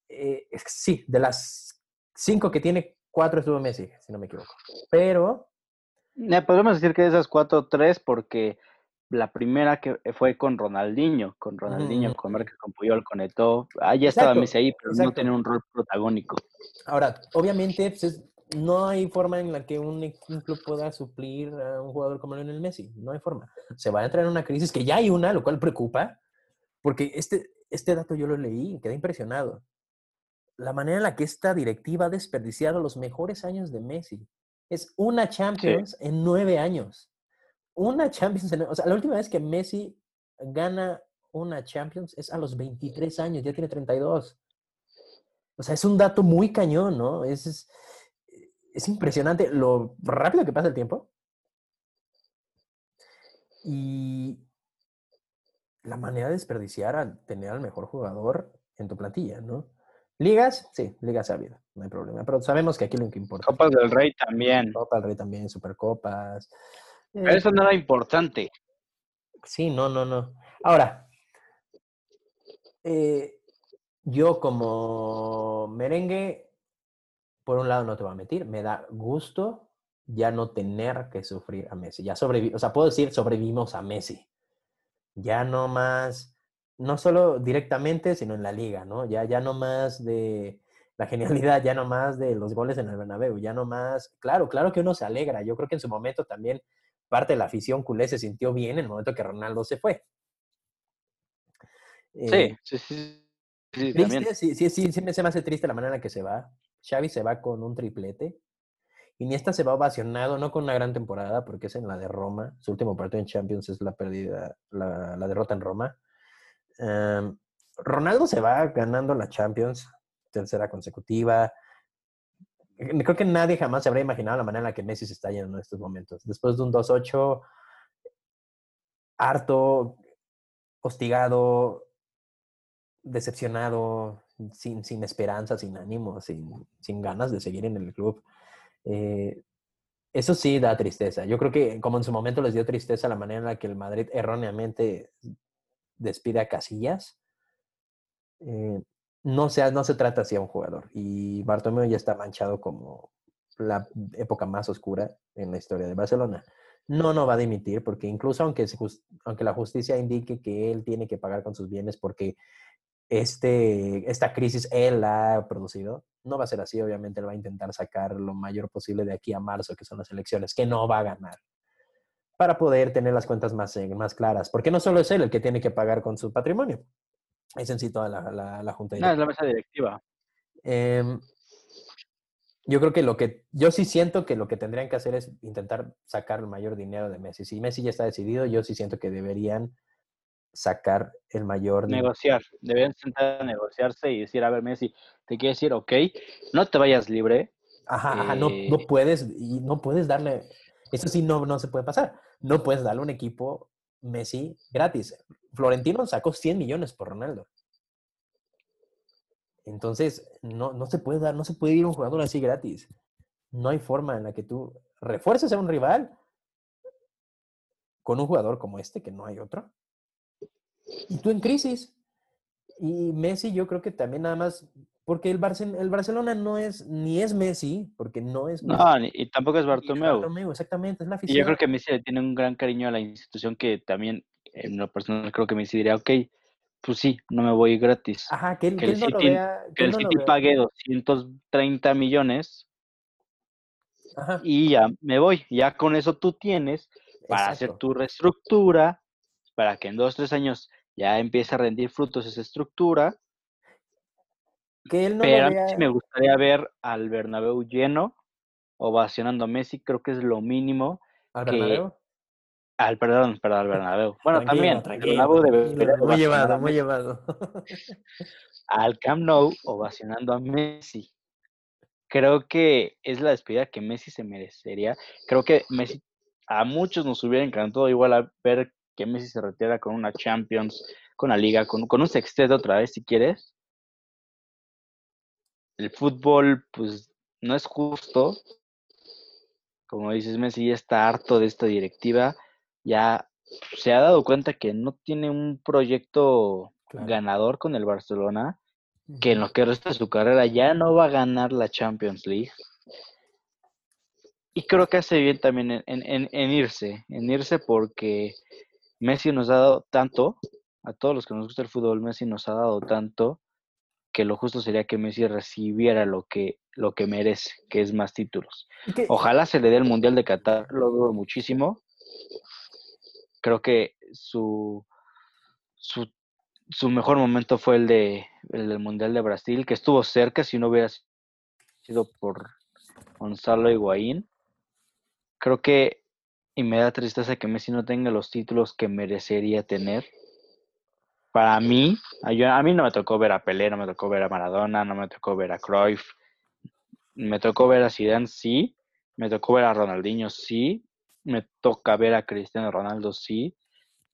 Eh, sí, de las cinco que tiene, cuatro estuvo Messi, si no me equivoco. Pero... podemos decir que de esas cuatro, tres, porque la primera que fue con Ronaldinho, con Ronaldinho, con Merkel, con Puyol, con Eto. Ah, ya estaba Messi ahí, pero no tenía un rol protagónico. Ahora, obviamente, pues, no hay forma en la que un, club pueda suplir a un jugador como Lionel Messi. No hay forma. Se va a entrar en una crisis que ya hay una, lo cual preocupa, porque este, este dato yo lo leí y quedé impresionado. La manera en la que esta directiva ha desperdiciado los mejores años de Messi. Es una Champions en nueve años. Una Champions en, O sea, la última vez que Messi gana una Champions es a los 23 años, ya tiene 32. O sea, es un dato muy cañón, ¿no? es es impresionante lo rápido que pasa el tiempo. Y la manera de desperdiciar a tener al mejor jugador en tu plantilla, ¿no? Ligas, sí, ligas ha habido, no hay problema. Pero sabemos que aquí lo que importa. Copas del Rey también. Copa del Rey también, Supercopas. Pero eso no era importante. Sí, no, no, no. Ahora, eh, yo como merengue por un lado no te va a mentir, me da gusto ya no tener que sufrir a Messi. Ya sobreviví, o sea, puedo decir sobrevivimos a Messi. Ya no más, no solo directamente, sino en la liga, ¿no? Ya, ya no más de la genialidad, ya no más de los goles en el Bernabéu, ya no más, claro, claro que uno se alegra. Yo creo que en su momento también parte de la afición culé se sintió bien en el momento que Ronaldo se fue. sí, eh, sí, sí. Sí, triste, sí, sí, sí, se me hace triste la manera en la que se va. Xavi se va con un triplete. Iniesta se va ovacionado, no con una gran temporada, porque es en la de Roma. Su último partido en Champions es la pérdida, la, derrota en Roma. Em, Ronaldo se va ganando la Champions, tercera consecutiva. Creo que nadie jamás se habría imaginado la manera en la que Messi se está yendo en estos momentos. Después de un 2-8, harto, hostigado, decepcionado, sin, sin esperanza, sin ánimo, sin, sin, ganas de seguir en el club. Eh, eso sí da tristeza. Yo creo que como en su momento les dio tristeza la manera en la que el Madrid erróneamente despide a Casillas, eh, no, se, no se trata así a un jugador. Y Bartomeu ya está manchado como la época más oscura en la historia de Barcelona. No, no va a dimitir, porque incluso aunque, aunque la justicia indique que él tiene que pagar con sus bienes porque este, esta crisis él la ha producido. No va a ser así, obviamente él va a intentar sacar lo mayor posible de aquí a marzo, que son las elecciones, que no va a ganar, para poder tener las cuentas más, eh, más claras. Porque no solo es él el que tiene que pagar con su patrimonio, es en sí toda la, la, junta directiva. No, es la mesa directiva. Em, yo creo que lo que, yo sí siento que lo que tendrían que hacer es intentar sacar el mayor dinero de Messi. Si Messi ya está decidido, yo sí siento que deberían sacar el mayor... Negociar, deben sentar a negociarse y decir, a ver, Messi, te quiero decir, ok, no te vayas libre. Ajá, ajá no, no eh puedes, y no puedes darle, eso sí no, no se puede pasar, no puedes darle un equipo Messi gratis. Florentino sacó 100 millones por Ronaldo. Entonces, no, no se puede dar, no se puede ir un jugador así gratis. No hay forma en la que tú refuerces a un rival con un jugador como este, que no hay otro. Y tú en crisis. Y Messi yo creo que también nada más, porque el, el Barcelona no es, ni es Messi, porque no es Messi. No, y tampoco es Bartomeu. exactamente, es la afición. Y yo creo que Messi le tiene un gran cariño a la institución que también, en lo personal, creo que Messi diría, ok, pues sí, no me voy gratis. Ajá, que, el, City, que el City pague 230 millones y ya me voy. Ya con eso tú tienes para hacer tu reestructura, para que en dos, tres años ya empiece a rendir frutos esa estructura. Que él no Pero me gustaría ver al Bernabéu lleno, ovacionando a Messi, creo que es lo mínimo. ¿Al Bernabéu? Al, perdón, perdón, al Bernabéu. Bueno, también. muy llevado, muy llevado. al Camp Nou ovacionando a Messi. Creo que es la despedida que Messi se merecería. Creo que Messi a muchos nos hubiera encantado igual a ver que Messi se retira con una Champions, con la Liga, con, con un sexteto otra vez si quieres. El fútbol, pues, no es justo. Como dices, Messi ya está harto de esta directiva ya se ha dado cuenta que no tiene un proyecto ganador con el Barcelona, que en lo que resta de su carrera ya no va a ganar la Champions League. Y creo que hace bien también en, irse, en irse porque Messi nos ha dado tanto, a todos los que nos gusta el fútbol, Messi nos ha dado tanto, que lo justo sería que Messi recibiera lo que, lo que merece, que es más títulos. Ojalá se le dé el Mundial de Qatar, lo dudo muchísimo, creo que su, su, mejor momento fue el, de, el del Mundial de Brasil, que estuvo cerca si no hubiera sido por Gonzalo Higuaín. Creo que y me da tristeza que Messi no tenga los títulos que merecería tener. Para mí, a, mí no me tocó ver a Pelé, no me tocó ver a Maradona, no me tocó ver a Cruyff. Me tocó ver a Zidane, sí. Me tocó ver a Ronaldinho, sí me toca ver a Cristiano Ronaldo, sí,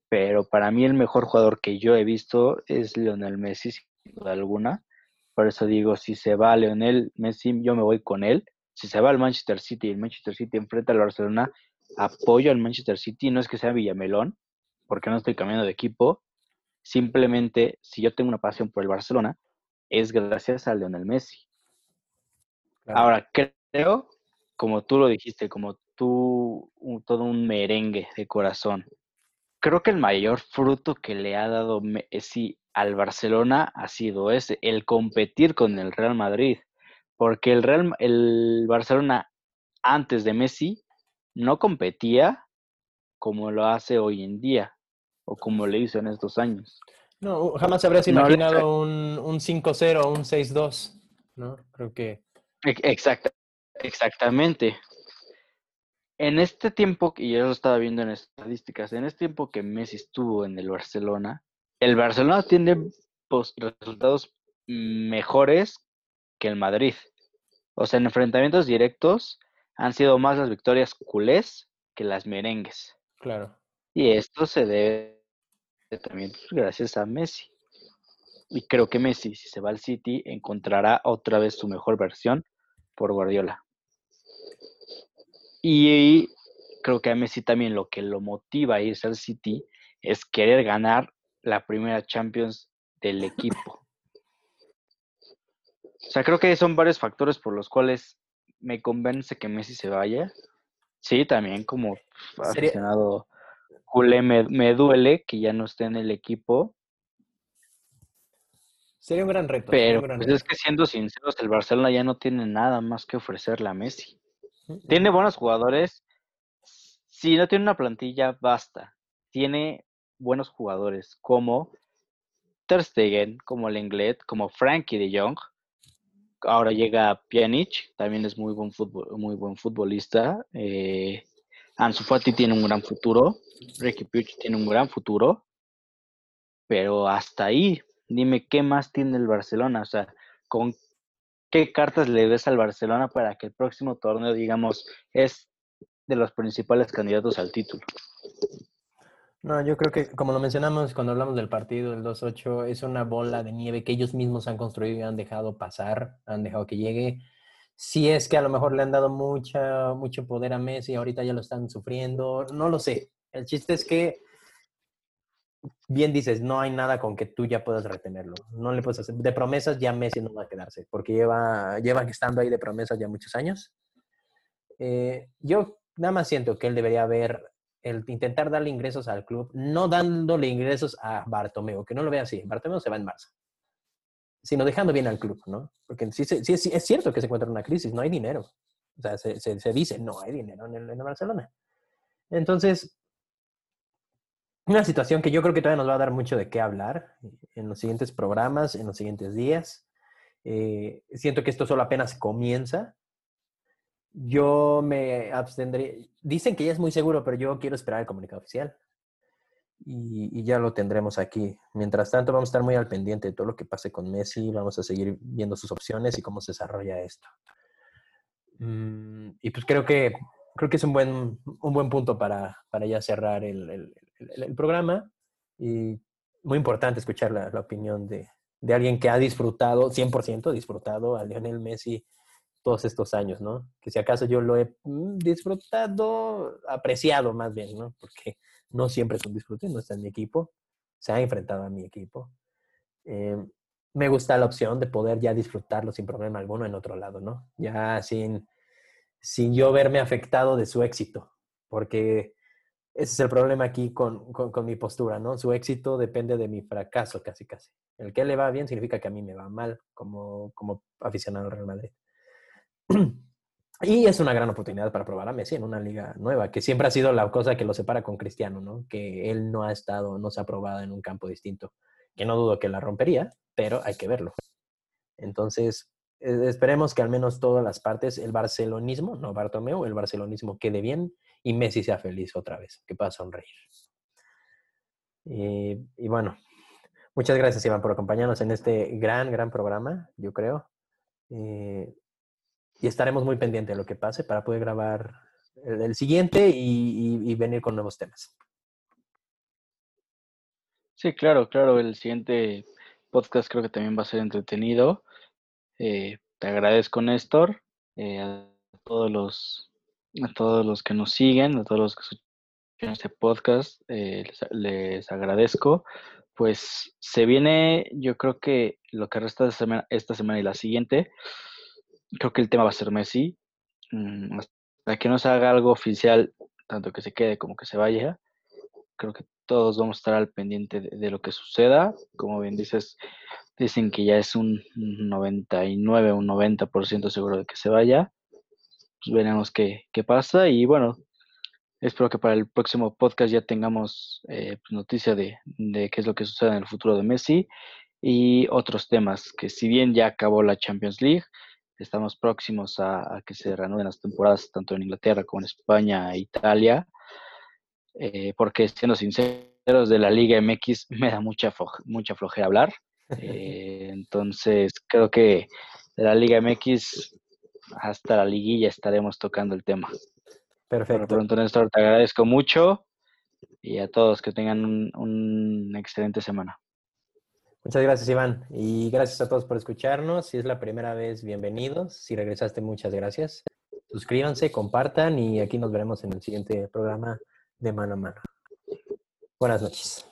pero para mí el mejor jugador que yo he visto es Lionel Messi, sin duda alguna. Por eso digo, si se va Lionel Messi, yo me voy con él. Si se va al Manchester City y el Manchester City enfrenta al Barcelona, apoyo al Manchester City. No es que sea Villamelón, porque no estoy cambiando de equipo. Simplemente, si yo tengo una pasión por el Barcelona, es gracias a Lionel Messi. Ahora, creo, como tú lo dijiste, como tú todo un merengue de corazón. Creo que el mayor fruto que le ha dado Messi al Barcelona ha sido ese, el competir con el Real Madrid. Porque el, Real, el Barcelona antes de Messi no competía como lo hace hoy en día o como le hizo en estos años. No, jamás habrías imaginado un, un 5-0 o un 6-2, ¿no? Creo que... Exacto, exactamente en este tiempo, y yo lo estaba viendo en estadísticas, en este tiempo que Messi estuvo en el Barcelona, el Barcelona tiene resultados mejores que el Madrid. O sea, en enfrentamientos directos han sido más las victorias culés que las merengues. Claro. Y esto se debe también pues, gracias a Messi. Y creo que Messi, si se va al City, encontrará otra vez su mejor versión por Guardiola. Y creo que a Messi también lo que lo motiva a irse al City es querer ganar la primera Champions del equipo. O sea, creo que son varios factores por los cuales me convence que Messi se vaya. Sí, también como aficionado culé me, duele que ya no esté en el equipo. Sería un gran reto. Pero pues, es que siendo sinceros, el Barcelona ya no tiene nada más que ofrecerle a Messi. Tiene buenos jugadores. Si no tiene una plantilla, basta. Tiene buenos jugadores como Ter Stegen, como Lenglet, como Frankie de Jong. Ahora llega Pjanic, también es muy buen, muy buen futbolista. Eh, Ansu Fati tiene un gran futuro. Ricky Puig tiene un gran futuro. Pero hasta ahí, dime qué más tiene el Barcelona. O sea, ¿con ¿qué cartas le ves al Barcelona para que el próximo torneo, digamos, es de los principales candidatos al título? No, yo creo que, como lo mencionamos cuando hablamos del partido del 2-8, es una bola de nieve que ellos mismos han construido y han dejado pasar, han dejado que llegue. Si es que a lo mejor le han dado mucha, mucho poder a Messi, ahorita ya lo están sufriendo, no lo sé. El chiste es que, bien dices, no hay nada con que tú ya puedas retenerlo. No le puedes hacer. De promesas ya Messi no va a quedarse, porque lleva, lleva estando ahí de promesas ya muchos años. Eh, yo nada más siento que él debería haber el intentar darle ingresos al club, no dándole ingresos a Bartomeu, que no lo vea así, Bartomeu se va en marzo, sino dejando bien al club, ¿no? Porque sí, sí, sí es cierto que se encuentra en una crisis, no hay dinero. O sea, se, se, dice, no hay dinero en, el, en Barcelona. Entonces, una situación que yo creo que todavía nos va a dar mucho de qué hablar en los siguientes programas, en los siguientes días. Eh, siento que esto solo apenas comienza yo me abstendré. Dicen que ya es muy seguro, pero yo quiero esperar el comunicado oficial. Y, ya lo tendremos aquí. Mientras tanto, vamos a estar muy al pendiente de todo lo que pase con Messi. Vamos a seguir viendo sus opciones y cómo se desarrolla esto. Mm, y pues creo que, creo que es un buen, un buen punto para, para ya cerrar el, el, programa. Y muy importante escuchar la, la opinión de, de, alguien que ha disfrutado, 100% disfrutado a Lionel Messi todos estos años, ¿no? Que si acaso yo lo he mm, disfrutado, apreciado más bien, ¿no? Porque no siempre es un disfrute, no está en mi equipo, se ha enfrentado a mi equipo. Eh, me gusta la opción de poder ya disfrutarlo sin problema alguno en otro lado, ¿no? Ya sin, sin yo verme afectado de su éxito, porque ese es el problema aquí con, con, con, mi postura, ¿no? Su éxito depende de mi fracaso, casi, casi. El que le va bien significa que a mí me va mal como, como aficionado al Real Madrid. Y es una gran oportunidad para probar a Messi en una liga nueva, que siempre ha sido la cosa que lo separa con Cristiano, ¿no? Que él no ha estado, no se ha probado en un campo distinto, que no dudo que la rompería, pero hay que verlo. Entonces, eh, esperemos que al menos todas las partes, el barcelonismo, no Bartomeu, el barcelonismo quede bien y Messi sea feliz otra vez, que pueda sonreír. Y, y bueno, muchas gracias Iván por acompañarnos en este gran, gran programa, yo creo. Eh, y estaremos muy pendientes de lo que pase para poder grabar el, siguiente y, venir con nuevos temas. Sí, claro, claro. El siguiente podcast creo que también va a ser entretenido. Eh, te agradezco, Néstor, eh, a todos los a todos los que nos siguen, a todos los que escuchan este podcast, eh, les, agradezco. Pues se viene, yo creo que lo que resta de esta semana y la siguiente, creo que el tema va a ser Messi. Mm, hasta que no se haga algo oficial, tanto que se quede como que se vaya, creo que todos vamos a estar al pendiente de, lo que suceda. Como bien dices, dicen que ya es un 99, un 90% seguro de que se vaya. Pues veremos qué, qué, pasa. Y bueno, espero que para el próximo podcast ya tengamos eh, pues, noticia de, de qué es lo que sucede en el futuro de Messi y otros temas, que si bien ya acabó la Champions League, Estamos próximos a, que se reanuden las temporadas tanto en Inglaterra como en España e Italia, eh, porque siendo sinceros, de la Liga MX me da mucha, mucha flojera hablar. Eh, entonces, creo que de la Liga MX hasta la liguilla estaremos tocando el tema. Perfecto. Por pronto, Néstor, te agradezco mucho y a todos que tengan un, una excelente semana. Muchas gracias, Iván. Y gracias a todos por escucharnos. Si es la primera vez, bienvenidos. Si regresaste, muchas gracias. Suscríbanse, compartan y aquí nos veremos en el siguiente programa de Mano a Mano. Buenas noches.